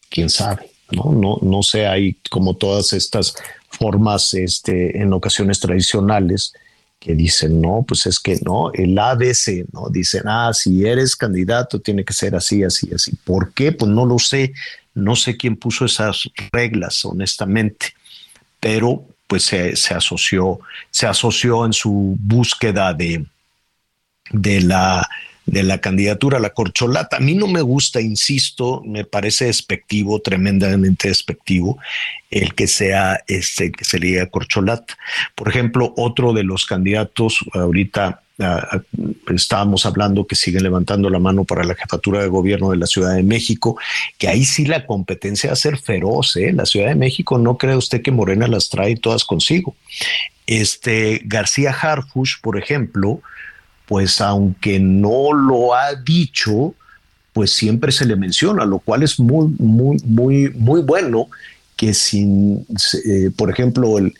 ¿Quién sabe? No, no, no sé, hay como todas estas formas este, en ocasiones tradicionales que dicen, no, pues es que no, el ABC, ¿no? Dicen, ah, si eres candidato tiene que ser así, así, así. ¿Por qué? Pues no lo sé, no sé quién puso esas reglas, honestamente, pero pues se, se asoció, se asoció en su búsqueda de, de la de la candidatura a la corcholata. A mí no me gusta, insisto, me parece despectivo, tremendamente despectivo, el que sea este, que se le corcholata. Por ejemplo, otro de los candidatos, ahorita uh, estábamos hablando que sigue levantando la mano para la jefatura de gobierno de la Ciudad de México, que ahí sí la competencia va a ser feroz, ¿eh? La Ciudad de México no cree usted que Morena las trae todas consigo. Este García Harfush, por ejemplo, pues aunque no lo ha dicho, pues siempre se le menciona, lo cual es muy, muy, muy, muy bueno que sin, eh, por ejemplo, el,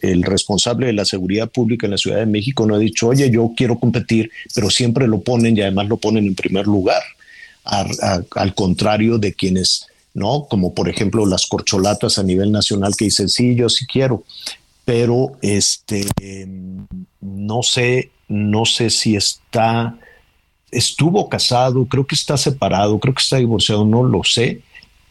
el, responsable de la seguridad pública en la Ciudad de México no ha dicho, oye, yo quiero competir, pero siempre lo ponen y además lo ponen en primer lugar, al contrario de quienes, ¿no? Como por ejemplo las corcholatas a nivel nacional que dicen, sí, yo sí quiero, pero este, no sé no sé si está, estuvo casado, creo que está separado, creo que está divorciado, no lo sé,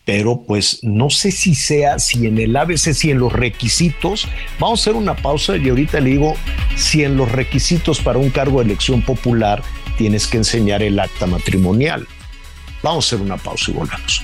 pero pues no sé si sea, si en el ABC, si en los requisitos, vamos a hacer una pausa y ahorita le digo, si en los requisitos para un cargo de elección popular tienes que enseñar el acta matrimonial. Vamos a hacer una pausa y volvemos.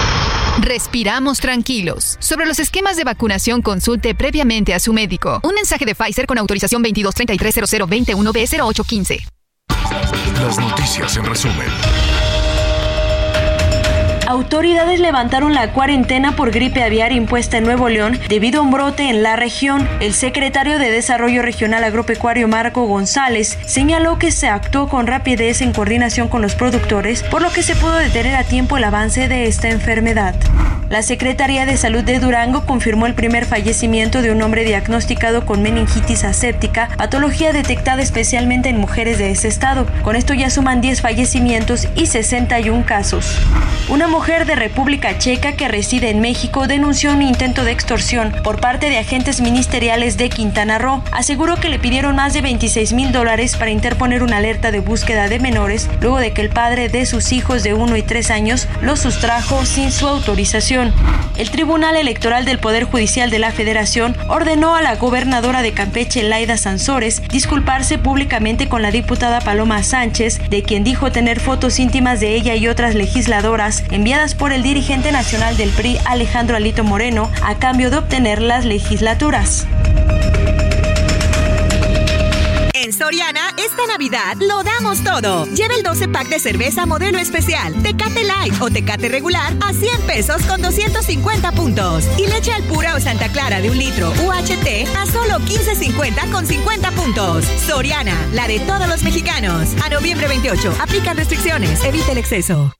Respiramos tranquilos. Sobre los esquemas de vacunación, consulte previamente a su médico. Un mensaje de Pfizer con autorización 22330021B0815. Las noticias en resumen. Autoridades levantaron la cuarentena por gripe aviar impuesta en Nuevo León debido a un brote en la región. El secretario de Desarrollo Regional Agropecuario Marco González señaló que se actuó con rapidez en coordinación con los productores, por lo que se pudo detener a tiempo el avance de esta enfermedad. La Secretaría de Salud de Durango confirmó el primer fallecimiento de un hombre diagnosticado con meningitis aséptica, patología detectada especialmente en mujeres de ese estado. Con esto ya suman 10 fallecimientos y 61 casos. Una mujer de República Checa que reside en México denunció un intento de extorsión por parte de agentes ministeriales de Quintana Roo. Aseguró que le pidieron más de 26 mil dólares para interponer una alerta de búsqueda de menores luego de que el padre de sus hijos de 1 y 3 años los sustrajo sin su autorización. El Tribunal Electoral del Poder Judicial de la Federación ordenó a la gobernadora de Campeche, Laida Sansores, disculparse públicamente con la diputada Paloma Sánchez, de quien dijo tener fotos íntimas de ella y otras legisladoras enviadas por el dirigente nacional del PRI, Alejandro Alito Moreno, a cambio de obtener las legislaturas. En Soriana, esta Navidad lo damos todo. Lleva el 12 pack de cerveza modelo especial, Tecate Light o Tecate regular a 100 pesos con 250 puntos. Y leche al pura o Santa Clara de un litro UHT a solo 15.50 con 50 puntos. Soriana, la de todos los mexicanos. A noviembre 28, aplican restricciones, evita el exceso.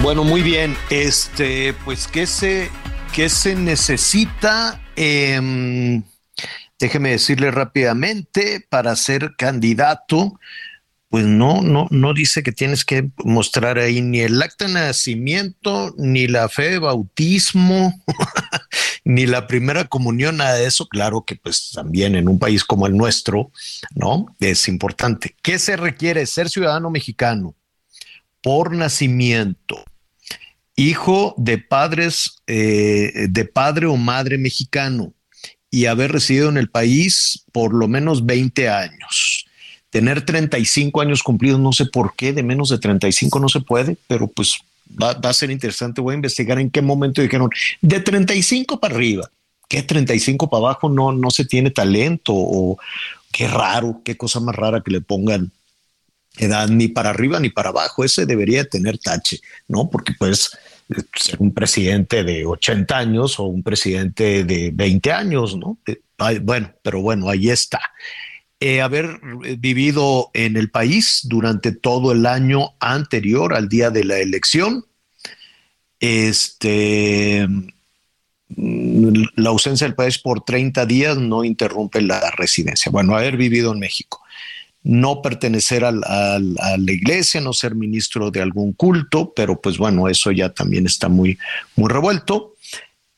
Bueno, muy bien. Este, pues, ¿qué se, qué se necesita? Em, déjeme decirle rápidamente, para ser candidato, pues no, no, no dice que tienes que mostrar ahí ni el acta de nacimiento, ni la fe de bautismo, [LAUGHS] ni la primera comunión, nada de eso. Claro que pues también en un país como el nuestro, ¿no? Es importante. ¿Qué se requiere? Ser ciudadano mexicano por nacimiento, hijo de padres, eh, de padre o madre mexicano y haber residido en el país por lo menos 20 años. Tener 35 años cumplidos, no sé por qué, de menos de 35 no se puede, pero pues va, a ser interesante. Voy a investigar en qué momento dijeron de 35 para arriba. ¿Qué 35 para abajo no, no se tiene talento? O qué raro, qué cosa más rara que le pongan edad ni para arriba ni para abajo. Ese debería tener tache, ¿no? Porque pues ser un presidente de 80 años o un presidente de 20 años, ¿no? Eh, Bueno, pero bueno, ahí está. Eh, haber vivido en el país durante todo el año anterior al día de la elección, este, mm, la ausencia del país por 30 días no interrumpe la residencia. Bueno, haber vivido en México no pertenecer al- a la iglesia, no ser ministro de algún culto, pero pues bueno, eso ya también está muy, muy revuelto.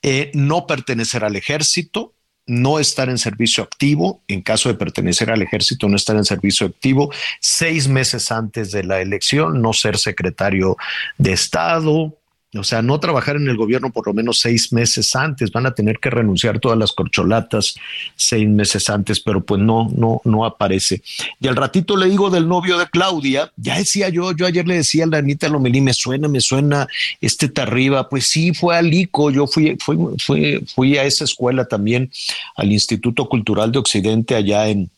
Eh, no pertenecer al ejército, no estar en servicio activo, en caso de pertenecer al ejército, no estar en servicio activo, seis meses antes de la elección, no ser secretario de Estado, o sea, no trabajar en el gobierno por lo menos seis meses antes, van a tener que renunciar todas las corcholatas seis meses antes, pero pues no, no, no aparece. Y al ratito le digo del novio de Claudia, ya decía yo, yo ayer le decía a la Anita Lomelí, me suena, me suena este Tarriba, pues sí, fue al ICO, yo fui, fui, fui, fui a esa escuela también, al Instituto Cultural de Occidente allá en,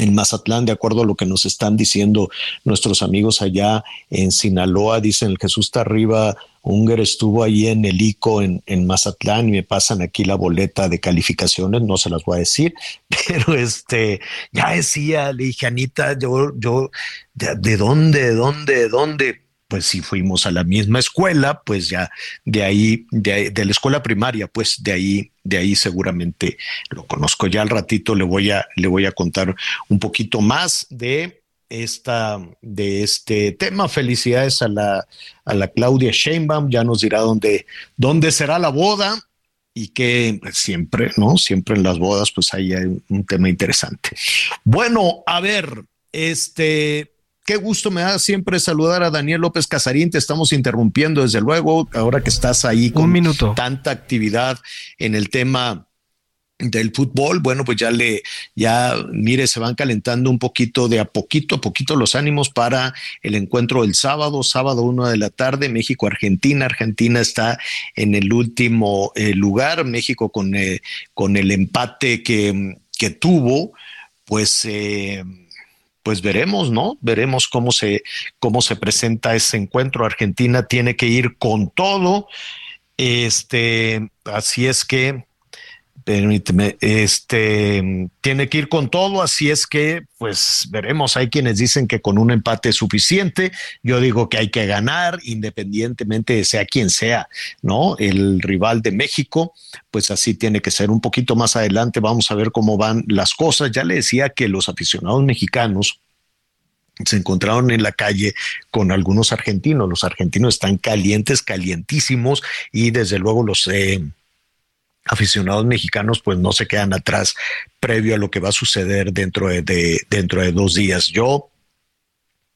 en Mazatlán, de acuerdo a lo que nos están diciendo nuestros amigos allá en Sinaloa, dicen el Jesús está arriba, Unger estuvo ahí en el ICO en, en Mazatlán y me pasan aquí la boleta de calificaciones, no se las voy a decir, [LAUGHS] pero este, ya decía, le dije, Anita, yo, yo, ¿de, de dónde, de dónde, de dónde? Pues si fuimos a la misma escuela, pues ya de ahí, de, la escuela primaria, pues de ahí, de ahí seguramente lo conozco. Ya al ratito le voy a, le voy a contar un poquito más de esta, de este tema. Felicidades a la, a la Claudia Sheinbaum, ya nos dirá dónde, dónde será la boda y que siempre, ¿no? Siempre en las bodas, pues ahí hay un tema interesante. Bueno, a ver, este, qué gusto me da siempre saludar a Daniel López Casarín. Te estamos interrumpiendo, desde luego, ahora que estás ahí con tanta actividad en el tema del fútbol, bueno, pues ya le, ya, mire, se van calentando un poquito de a poquito a poquito los ánimos para el encuentro del sábado, sábado una de la tarde, México-Argentina. Argentina está en el último eh, lugar, México con, eh, con el empate que, que tuvo, pues, eh, pues veremos, ¿no? Veremos cómo se, cómo se presenta ese encuentro. Argentina tiene que ir con todo. Este, así es que permíteme, este tiene que ir con todo, así es que pues veremos, hay quienes dicen que con un empate es suficiente, yo digo que hay que ganar independientemente de sea quien sea, ¿no? El rival de México, pues así tiene que ser un poquito más adelante, vamos a ver cómo van las cosas, ya le decía que los aficionados mexicanos se encontraron en la calle con algunos argentinos. Los argentinos están calientes, calientísimos y desde luego los eh, aficionados mexicanos pues no se quedan atrás previo a lo que va a suceder dentro de, de- dentro de dos días. Yo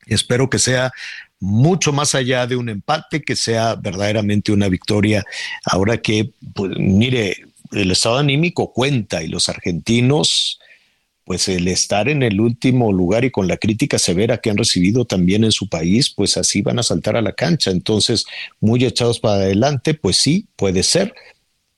espero que sea mucho más allá de un empate, que sea verdaderamente una victoria. Ahora que, pues, mire, el estado anímico cuenta y los argentinos, pues el estar en el último lugar y con la crítica severa que han recibido también en su país, pues así van a saltar a la cancha. Entonces, muy echados para adelante, pues sí, puede ser,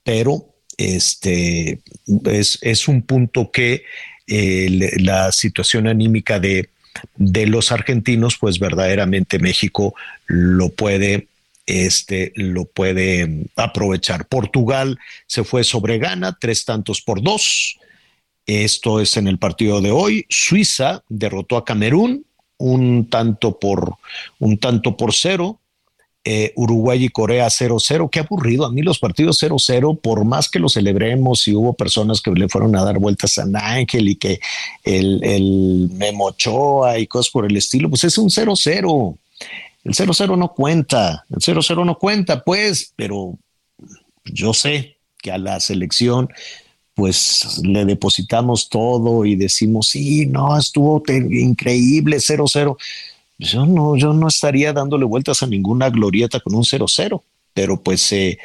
pero este es, es un punto que eh, la situación anímica de, de los argentinos, pues verdaderamente México lo puede este lo puede aprovechar. Portugal se fue sobre Ghana, tres tantos por dos. Esto es en el partido de hoy. Suiza derrotó a Camerún un tanto por un tanto por cero. Eh, Uruguay y Corea 0-0. Qué aburrido. A mí los partidos 0-0, por más que lo celebremos y hubo personas que le fueron a dar vueltas a Ángel y que el, el Memo Ochoa y cosas por el estilo, pues es un 0-0. El 0-0 no cuenta. El 0-0 no cuenta, pues, pero yo sé que a la selección pues le depositamos todo y decimos, sí, no, estuvo increíble 0-0. Yo no, yo no estaría dándole vueltas a ninguna glorieta con un 0-0, pero pues, eh,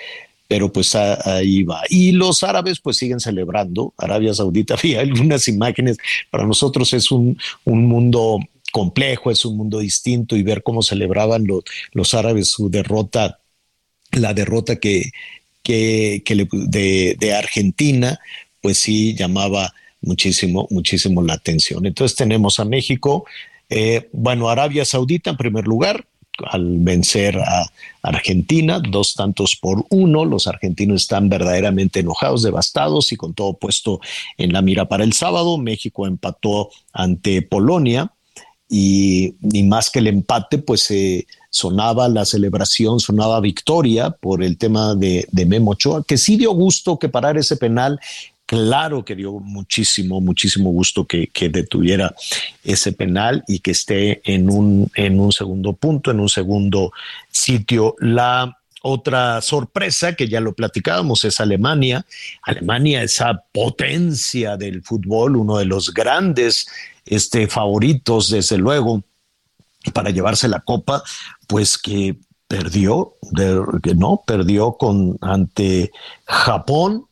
pero pues ahí va. Y los árabes pues siguen celebrando. Arabia Saudita, [LAUGHS] había algunas imágenes. Para nosotros es un, un mundo complejo, es un mundo distinto y ver cómo celebraban los, los árabes su derrota, la derrota que, que, que de, de Argentina, pues sí llamaba muchísimo, muchísimo la atención. Entonces tenemos a México, eh, bueno, Arabia Saudita en primer lugar, al vencer a Argentina, dos tantos por uno. Los argentinos están verdaderamente enojados, devastados y con todo puesto en la mira para el sábado. México empató ante Polonia y, más que el empate, pues eh, sonaba la celebración, sonaba victoria por el tema de, de Memo Ochoa, que sí dio gusto que parar ese penal. Claro que dio muchísimo, muchísimo gusto que, que detuviera ese penal y que esté en un, en un segundo punto, en un segundo sitio. La otra sorpresa que ya lo platicábamos es Alemania. Alemania, esa potencia del fútbol, uno de los grandes este, favoritos, desde luego, para llevarse la copa, pues que perdió, no, perdió con ante Japón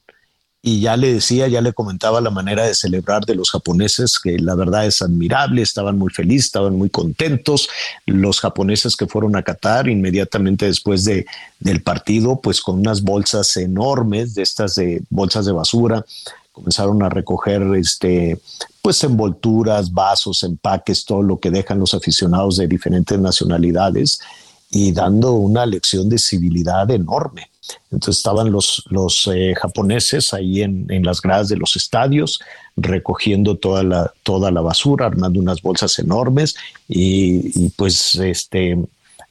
y ya le decía, ya le comentaba la manera de celebrar de los japoneses, que la verdad es admirable, estaban muy felices, estaban muy contentos. Los japoneses que fueron a Qatar inmediatamente después de, del partido, pues con unas bolsas enormes, de estas de bolsas de basura, comenzaron a recoger este pues envolturas, vasos, empaques, todo lo que dejan los aficionados de diferentes nacionalidades y dando una lección de civilidad enorme. Entonces estaban los, los eh, japoneses ahí en, en las gradas de los estadios recogiendo toda la, toda la basura, armando unas bolsas enormes y, pues este,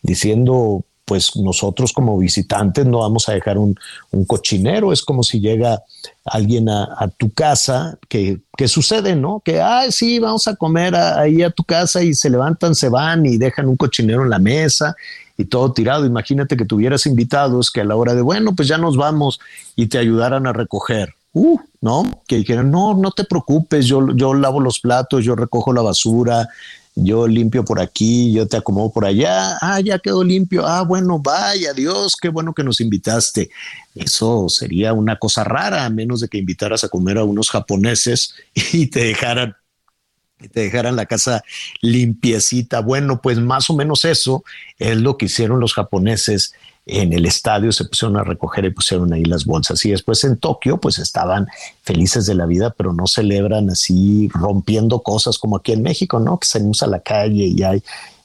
diciendo pues nosotros como visitantes no vamos a dejar un, un cochinero, es como si llega alguien a, a tu casa, que, que sucede, ¿no? Que, ay, sí, vamos a comer a- ahí a tu casa y se levantan, se van y dejan un cochinero en la mesa y todo tirado. Imagínate que tuvieras invitados que a la hora de, bueno, pues ya nos vamos y te ayudaran a recoger. Uh, ¿no? Que dijeran, no, no te preocupes, yo, yo lavo los platos, yo recojo la basura, yo limpio por aquí, yo te acomodo por allá, ah, ya quedó limpio, ah, bueno, vaya, Dios, qué bueno que nos invitaste. Eso sería una cosa rara, a menos de que invitaras a comer a unos japoneses [LAUGHS] y te dejaran y te dejaran la casa limpiecita. Bueno, pues más o menos eso es lo que hicieron los japoneses en el estadio, se pusieron a recoger y pusieron ahí las bolsas. Y después en Tokio, pues estaban felices de la vida, pero no celebran así rompiendo cosas como aquí en México, ¿no? Que salimos a la calle y hay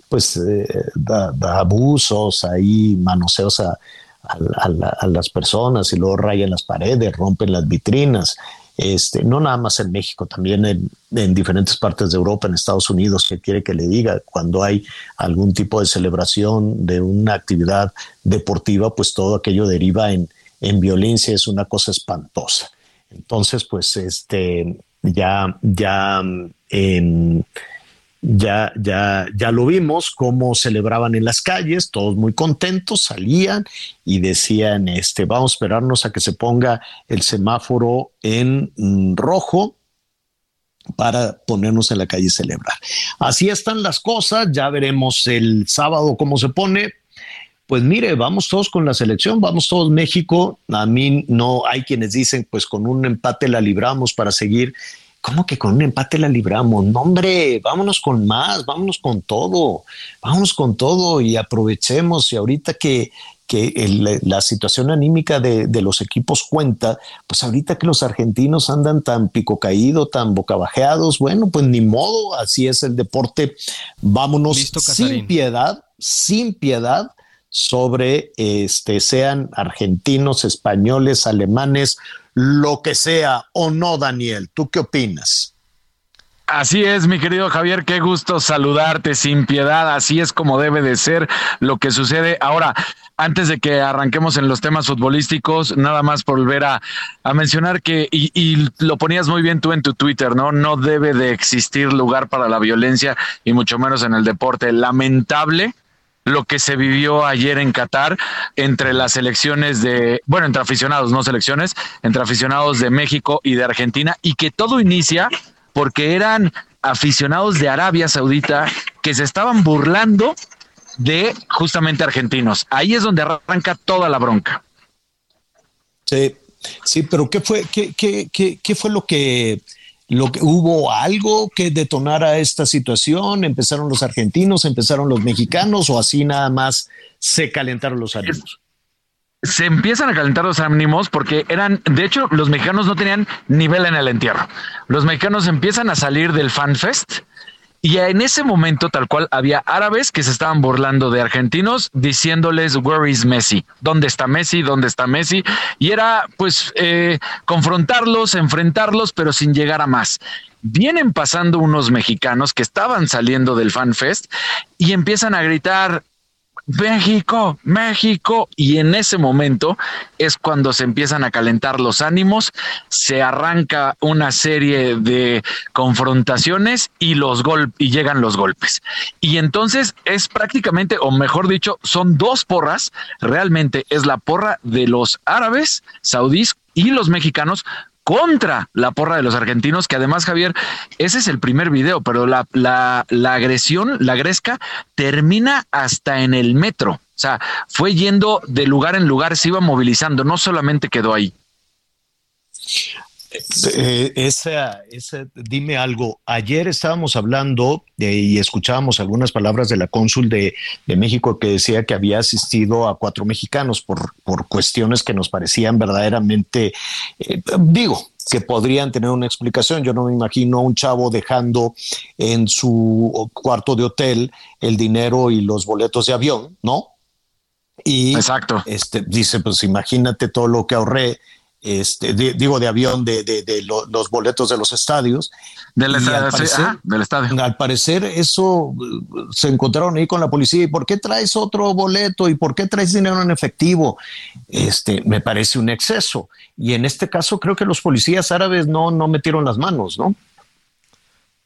pues eh, da- abusos, hay manoseos a, a las personas y luego rayan las paredes, rompen las vitrinas. Este, no nada más en México, también en, en diferentes partes de Europa, en Estados Unidos, que quiere que le diga, cuando hay algún tipo de celebración de una actividad deportiva, pues todo aquello deriva en, en violencia, es una cosa espantosa. Entonces, pues, este, ya, ya, mm, em, ya, ya, ya lo vimos cómo celebraban en las calles, todos muy contentos, salían y decían, este, vamos a esperarnos a que se ponga el semáforo en mm, rojo para ponernos en la calle y celebrar. Así están las cosas, ya veremos el sábado cómo se pone. Pues mire, vamos todos con la selección, vamos todos México. A mí no hay quienes dicen, pues con un empate la libramos para seguir. ¿Cómo que con un empate la libramos? No, hombre, vámonos con más, vámonos con todo, vámonos con todo y aprovechemos. Y ahorita que, que el- la situación anímica de, de los equipos cuenta, pues ahorita que los argentinos andan tan pico caído, tan bocabajeados, bueno, pues ni modo, así es el deporte. Vámonos sin piedad, sin piedad sobre este sean argentinos, españoles, alemanes, lo que sea o no, Daniel. ¿Tú qué opinas? Así es, mi querido Javier, qué gusto saludarte sin piedad. Así es como debe de ser lo que sucede. Ahora, antes de que arranquemos en los temas futbolísticos, nada más volver a, mencionar que, y lo ponías muy bien tú en tu Twitter, ¿no? No debe de existir lugar para la violencia y mucho menos en el deporte. Lamentable lo que se vivió ayer en Qatar entre las selecciones de, bueno, entre aficionados, no selecciones, entre aficionados de México y de Argentina, y que todo inicia porque eran aficionados de Arabia Saudita que se estaban burlando de justamente argentinos. Ahí es donde arranca toda la bronca. Sí, sí, pero ¿qué fue, qué, qué, qué, qué fue lo que, lo que hubo algo que detonara esta situación? ¿Empezaron los argentinos, empezaron los mexicanos o así nada más se calentaron los ánimos? se empiezan a calentar los ánimos porque eran, de hecho, los mexicanos no tenían nivel en el entierro. Los mexicanos empiezan a salir del fan fest y en ese momento, tal cual, había árabes que se estaban burlando de argentinos diciéndoles, where is Messi? ¿Dónde está Messi? ¿Dónde está Messi? Y era, pues, eh, confrontarlos, enfrentarlos, pero sin llegar a más. Vienen pasando unos mexicanos que estaban saliendo del fan fest y empiezan a gritar, México, México. Y en ese momento es cuando se empiezan a calentar los ánimos, se arranca una serie de confrontaciones y los y llegan los golpes. Y entonces es prácticamente, o mejor dicho, son dos porras. Realmente es la porra de los árabes, saudíes y los mexicanos contra la porra de los argentinos, que además, Javier, ese es el primer video, pero la, la, agresión, la gresca, termina hasta en el metro. O sea, fue yendo de lugar en lugar, se iba movilizando, no solamente quedó ahí. Eh, esa, esa, dime algo. Ayer estábamos hablando de- y escuchábamos algunas palabras de la cónsul de, de México que decía que había asistido a cuatro mexicanos por, por cuestiones que nos parecían verdaderamente, eh, digo, que podrían tener una explicación. Yo no me imagino a un chavo dejando en su cuarto de hotel el dinero y los boletos de avión, ¿no? Y Exacto. Este, dice, pues imagínate todo lo que ahorré, este, di- digo de avión, de, de- de lo- los boletos de los estadios. Del estadio, al parecer- del estadio. Al parecer eso uh, se encontraron ahí con la policía. ¿Y por qué traes otro boleto? ¿Y por qué traes dinero en efectivo? Este, me parece un exceso. Y en este caso creo que los policías árabes no, no metieron las manos, ¿no?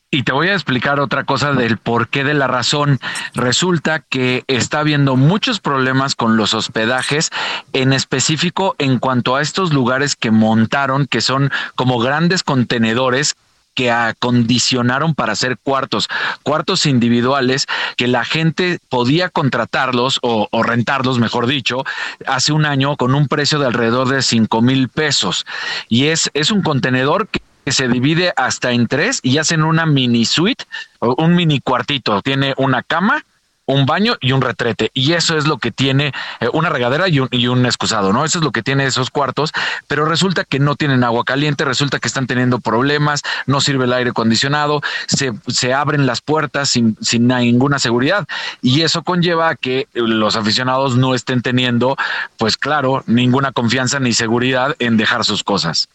Y te voy a explicar otra cosa del porqué de la razón. Resulta que está habiendo muchos problemas con los hospedajes, en específico en cuanto a estos lugares que montaron, que son como grandes contenedores que acondicionaron para hacer cuartos, cuartos individuales que la gente podía contratarlos o, rentarlos, mejor dicho, hace un año con un precio de alrededor de cinco mil pesos. Y es, es un contenedor que que se divide hasta en tres y hacen una mini suite un mini cuartito. Tiene una cama, un baño y un retrete. Y eso es lo que tiene eh, una regadera y un, y un excusado, ¿no? Eso es lo que tiene esos cuartos, pero resulta que no tienen agua caliente, resulta que están teniendo problemas, no sirve el aire acondicionado, se, se abren las puertas sin, sin ninguna seguridad. Y eso conlleva a que los aficionados no estén teniendo, pues claro, ninguna confianza ni seguridad en dejar sus cosas.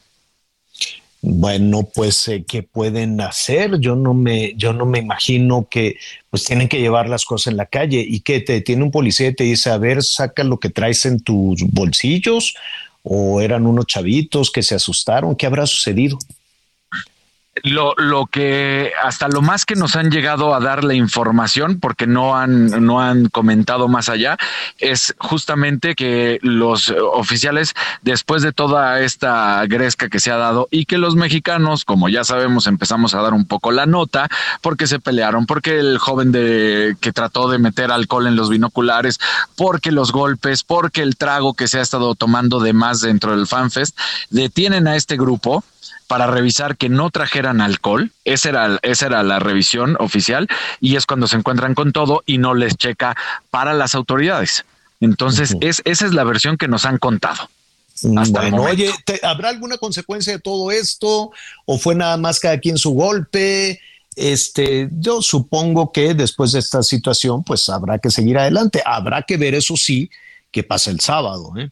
Bueno, pues eh, qué pueden hacer. Yo no me, yo no me imagino que pues tienen que llevar las cosas en la calle y que te tiene un policía y te dice, a ver, saca lo que traes en tus bolsillos o eran unos chavitos que se asustaron. ¿Qué habrá sucedido? Lo, lo que hasta lo más que nos han llegado a dar la información, porque no han, no han comentado más allá, es justamente que los oficiales, después de toda esta gresca que se ha dado y que los mexicanos, como ya sabemos, empezamos a dar un poco la nota, porque se pelearon, porque el joven de que trató de meter alcohol en los binoculares, porque los golpes, porque el trago que se ha estado tomando de más dentro del FanFest, detienen a este grupo para revisar que no trajeran alcohol. Esa era, esa era la revisión oficial y es cuando se encuentran con todo y no les checa para las autoridades. Entonces, es, esa es la versión que nos han contado. Hasta el Bueno, momento. oye, ¿te- ¿habrá alguna consecuencia de todo esto o fue nada más cada quien su golpe? Este, yo supongo que después de esta situación, pues habrá que seguir adelante. Habrá que ver eso sí, que pasa el sábado. ¿eh?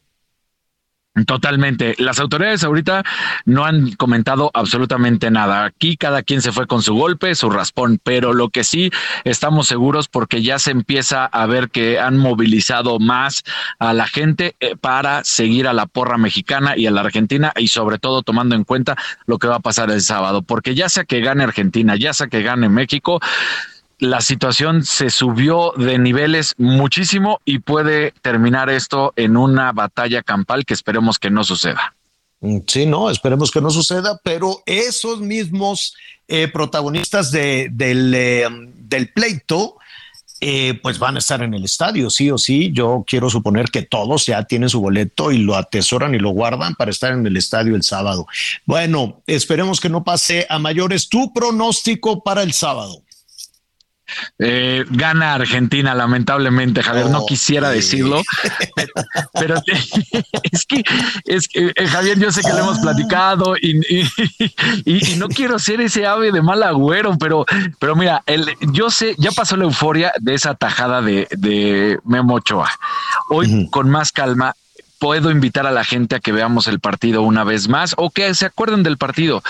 Totalmente. Las autoridades ahorita no han comentado absolutamente nada. Aquí cada quien se fue con su golpe, su raspón, pero lo que sí estamos seguros porque ya se empieza a ver que han movilizado más a la gente eh, para seguir a la porra mexicana y a la Argentina y sobre todo tomando en cuenta lo que va a pasar el sábado, porque ya sea que gane Argentina, ya sea que gane México, la situación se subió de niveles muchísimo y puede terminar esto en una batalla campal que esperemos que no suceda. Mm, Sí, no, esperemos que no suceda, pero esos mismos eh, protagonistas de- del, eh, del pleito, eh, pues van a estar en el estadio, sí o sí. Yo quiero suponer que todos ya tienen su boleto y lo atesoran y lo guardan para estar en el estadio el sábado. Bueno, esperemos que no pase a mayores. Tu pronóstico para el sábado. Eh, gana Argentina, lamentablemente, Javier. No quisiera decirlo, [LAUGHS] pero, [LAUGHS] es que, es que eh, Javier, yo sé que lo hemos platicado y, y- y- y no quiero ser ese ave de mal agüero, pero, pero mira, el, yo sé, ya pasó la euforia de esa tajada de, de Memo Ochoa. Hoy, con más calma, puedo invitar a la gente a que veamos el partido una vez más o que se acuerden del partido.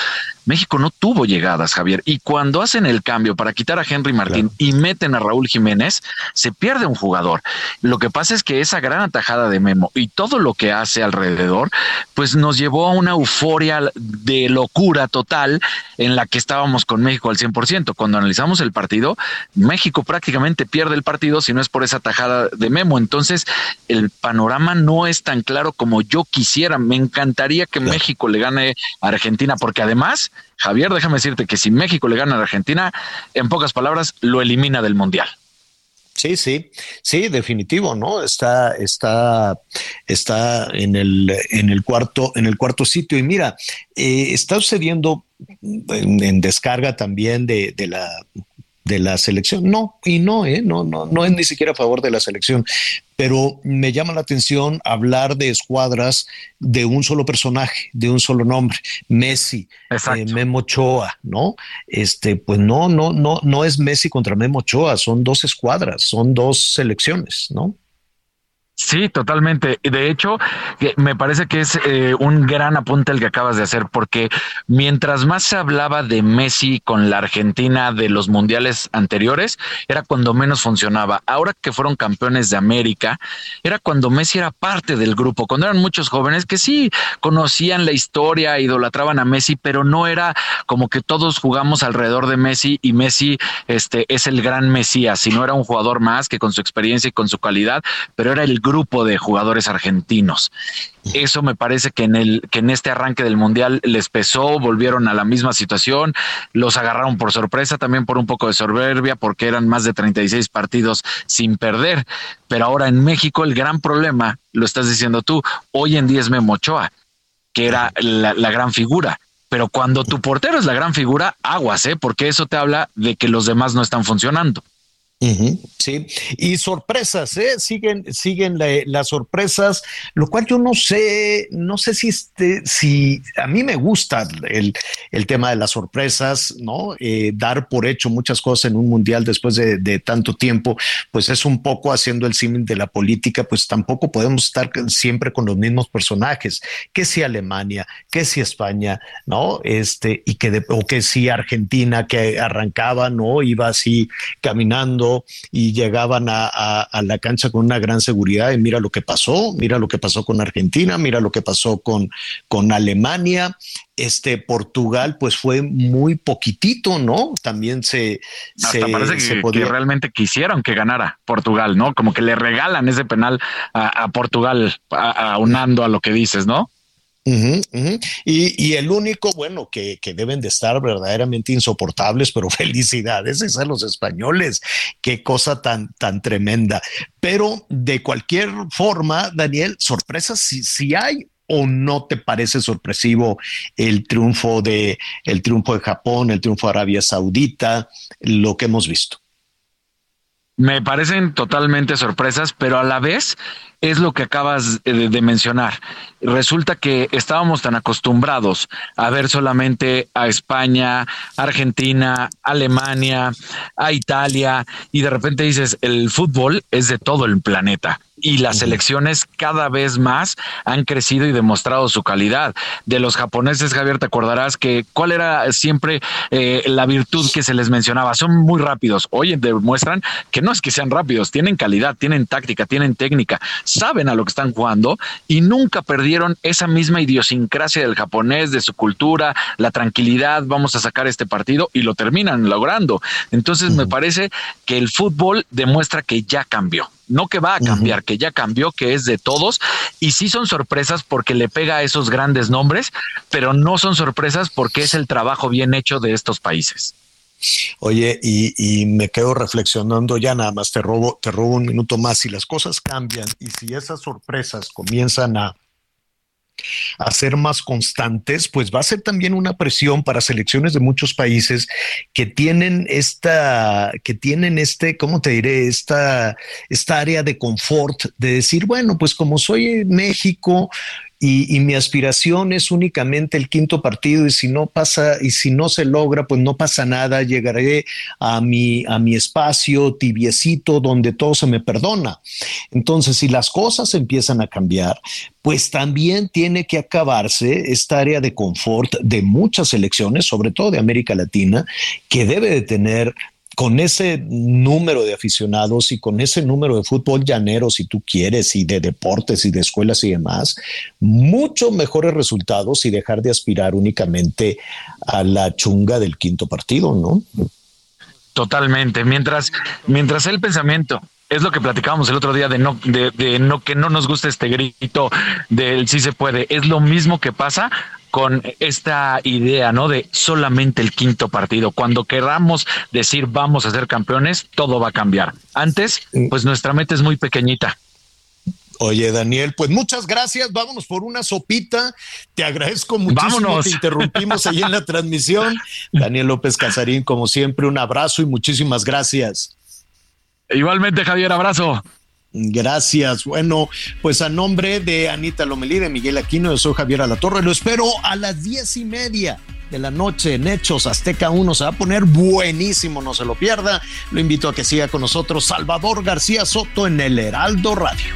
México no tuvo llegadas, Javier, y cuando hacen el cambio para quitar a Henry Martín y meten a Raúl Jiménez, se pierde un jugador. Lo que pasa es que esa gran atajada de Memo y todo lo que hace alrededor, pues nos llevó a una euforia de locura total en la que estábamos con México al 100%. Cuando analizamos el partido, México prácticamente pierde el partido si no es por esa tajada de Memo. Entonces, el panorama no es tan claro como yo quisiera. Me encantaría que México le gane a Argentina, porque además, Javier, déjame decirte que si México le gana a Argentina, en pocas palabras, lo elimina del Mundial. Sí, sí, sí, definitivo, ¿no? Está, está, está en el, en el cuarto, en el cuarto sitio. Y mira, eh, está sucediendo en, descarga también de la de la selección. No, y no, eh, no, no, no es ni siquiera a favor de la selección, pero me llama la atención hablar de escuadras de un solo personaje, de un solo nombre, Messi, eh, Memo Ochoa, ¿no? Este, pues no, no, no, no es Messi contra Memo Ochoa, son dos escuadras, son dos selecciones, ¿no? Sí, totalmente. De hecho, me parece que es eh, un gran apunte el que acabas de hacer, porque mientras más se hablaba de Messi con la Argentina de los mundiales anteriores, era cuando menos funcionaba. Ahora que fueron campeones de América, era cuando Messi era parte del grupo, cuando eran muchos jóvenes que sí conocían la historia, idolatraban a Messi, pero no era como que todos jugamos alrededor de Messi y Messi este, es el gran Mesías, sino era un jugador más que con su experiencia y con su calidad, pero era el grupo de jugadores argentinos. Eso me parece que en el que en este arranque del mundial les pesó, volvieron a la misma situación, los agarraron por sorpresa, también por un poco de soberbia, porque eran más de 36 partidos sin perder. Pero ahora en México el gran problema, lo estás diciendo tú, hoy en día es Memo Ochoa, que era la, la gran figura. Pero cuando tu portero es la gran figura, aguas, ¿eh? porque eso te habla de que los demás no están funcionando. Ujú, Sí, y sorpresas, ¿eh? siguen, siguen la- las sorpresas, lo cual yo no sé, no sé si este, si a mí me gusta el, el tema de las sorpresas, ¿no? Eh, dar por hecho muchas cosas en un mundial después de, de tanto tiempo, pues es un poco haciendo el símil de la política, pues tampoco podemos estar siempre con los mismos personajes, que si Alemania, que si España, ¿no? Este, y que de, o que si Argentina que arrancaba, ¿no? Iba así caminando y llegaban a, a- a la cancha con una gran seguridad y mira lo que pasó, mira lo que pasó con Argentina, mira lo que pasó con, con Alemania. Este Portugal, pues fue muy poquitito, ¿no? También se, Hasta se, parece se que, podía- que realmente quisieron que ganara Portugal, ¿no? Como que le regalan ese penal a, a Portugal, aunando a lo que dices, ¿no? Y, el único, bueno, que, que deben de estar verdaderamente insoportables, pero [LAUGHS] felicidades, es a los españoles. Qué cosa tan, tan tremenda. Pero de cualquier forma, Daniel, sorpresas si, si hay o no te parece sorpresivo el triunfo de el triunfo de Japón, el triunfo de Arabia Saudita, lo que hemos visto. Me parecen totalmente sorpresas, pero a la vez es lo que acabas de, de mencionar. Resulta que estábamos tan acostumbrados a ver solamente a España, Argentina, Alemania, a Italia, y de repente dices, el fútbol es de todo el planeta. Y las selecciones cada vez más han crecido y demostrado su calidad. De los japoneses, Javier, te acordarás que cuál era siempre eh, la virtud que se les mencionaba. Son muy rápidos. Oye, demuestran que no es que sean rápidos, tienen calidad, tienen táctica, tienen técnica, saben a lo que están jugando y nunca perdieron esa misma idiosincrasia del japonés, de su cultura, la tranquilidad, vamos a sacar este partido y lo terminan logrando. Entonces me parece que el fútbol demuestra que ya cambió. No que va a cambiar, que ya cambió, que es de todos. Y sí son sorpresas porque le pega a esos grandes nombres, pero no son sorpresas porque es el trabajo bien hecho de estos países. Oye, y, me quedo reflexionando ya nada más, te robo, te robo un minuto más. Si las cosas cambian y si esas sorpresas comienzan a, a ser más constantes, pues va a ser también una presión para selecciones de muchos países que tienen esta, que tienen este, ¿cómo te diré? Esta, esta área de confort de decir, bueno, pues como soy México, y, mi aspiración es únicamente el quinto partido y si no pasa y si no se logra pues no pasa nada llegaré a mi a mi espacio tibiecito donde todo se me perdona. Entonces si las cosas empiezan a cambiar pues también tiene que acabarse esta área de confort de muchas elecciones sobre todo de América Latina que debe de tener con ese número de aficionados y con ese número de fútbol llanero, si tú quieres, y de deportes y de escuelas y demás, mucho mejores resultados y dejar de aspirar únicamente a la chunga del quinto partido, ¿no? Totalmente. Mientras, mientras el pensamiento es lo que platicábamos el otro día de no, de, de no que no nos gusta este grito del sí se puede. Es lo mismo que pasa con esta idea, ¿no? De solamente el quinto partido. Cuando queramos decir vamos a ser campeones, todo va a cambiar. Antes, pues nuestra meta es muy pequeñita. Oye, Daniel, pues muchas gracias. Vámonos por una sopita. Te agradezco muchísimo. Vámonos. Te interrumpimos ahí en la transmisión. [LAUGHS] Daniel López Casarín, como siempre, un abrazo y muchísimas gracias. Igualmente, Javier, abrazo. Gracias. Bueno, pues a nombre de Anita Lomelí, de Miguel Aquino, yo soy Javier Alatorre. Lo espero a las diez y media de la noche en Hechos Azteca 1. Se va a poner buenísimo, no se lo pierda. Lo invito a que siga con nosotros Salvador García Soto en el Heraldo Radio.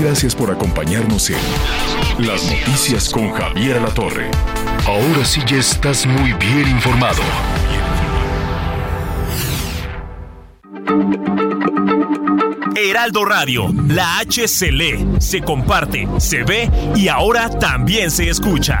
Gracias por acompañarnos en Las Noticias con Javier Alatorre. Ahora sí ya estás muy bien informado. Heraldo Radio, la H se lee, se comparte, se ve y ahora también se escucha.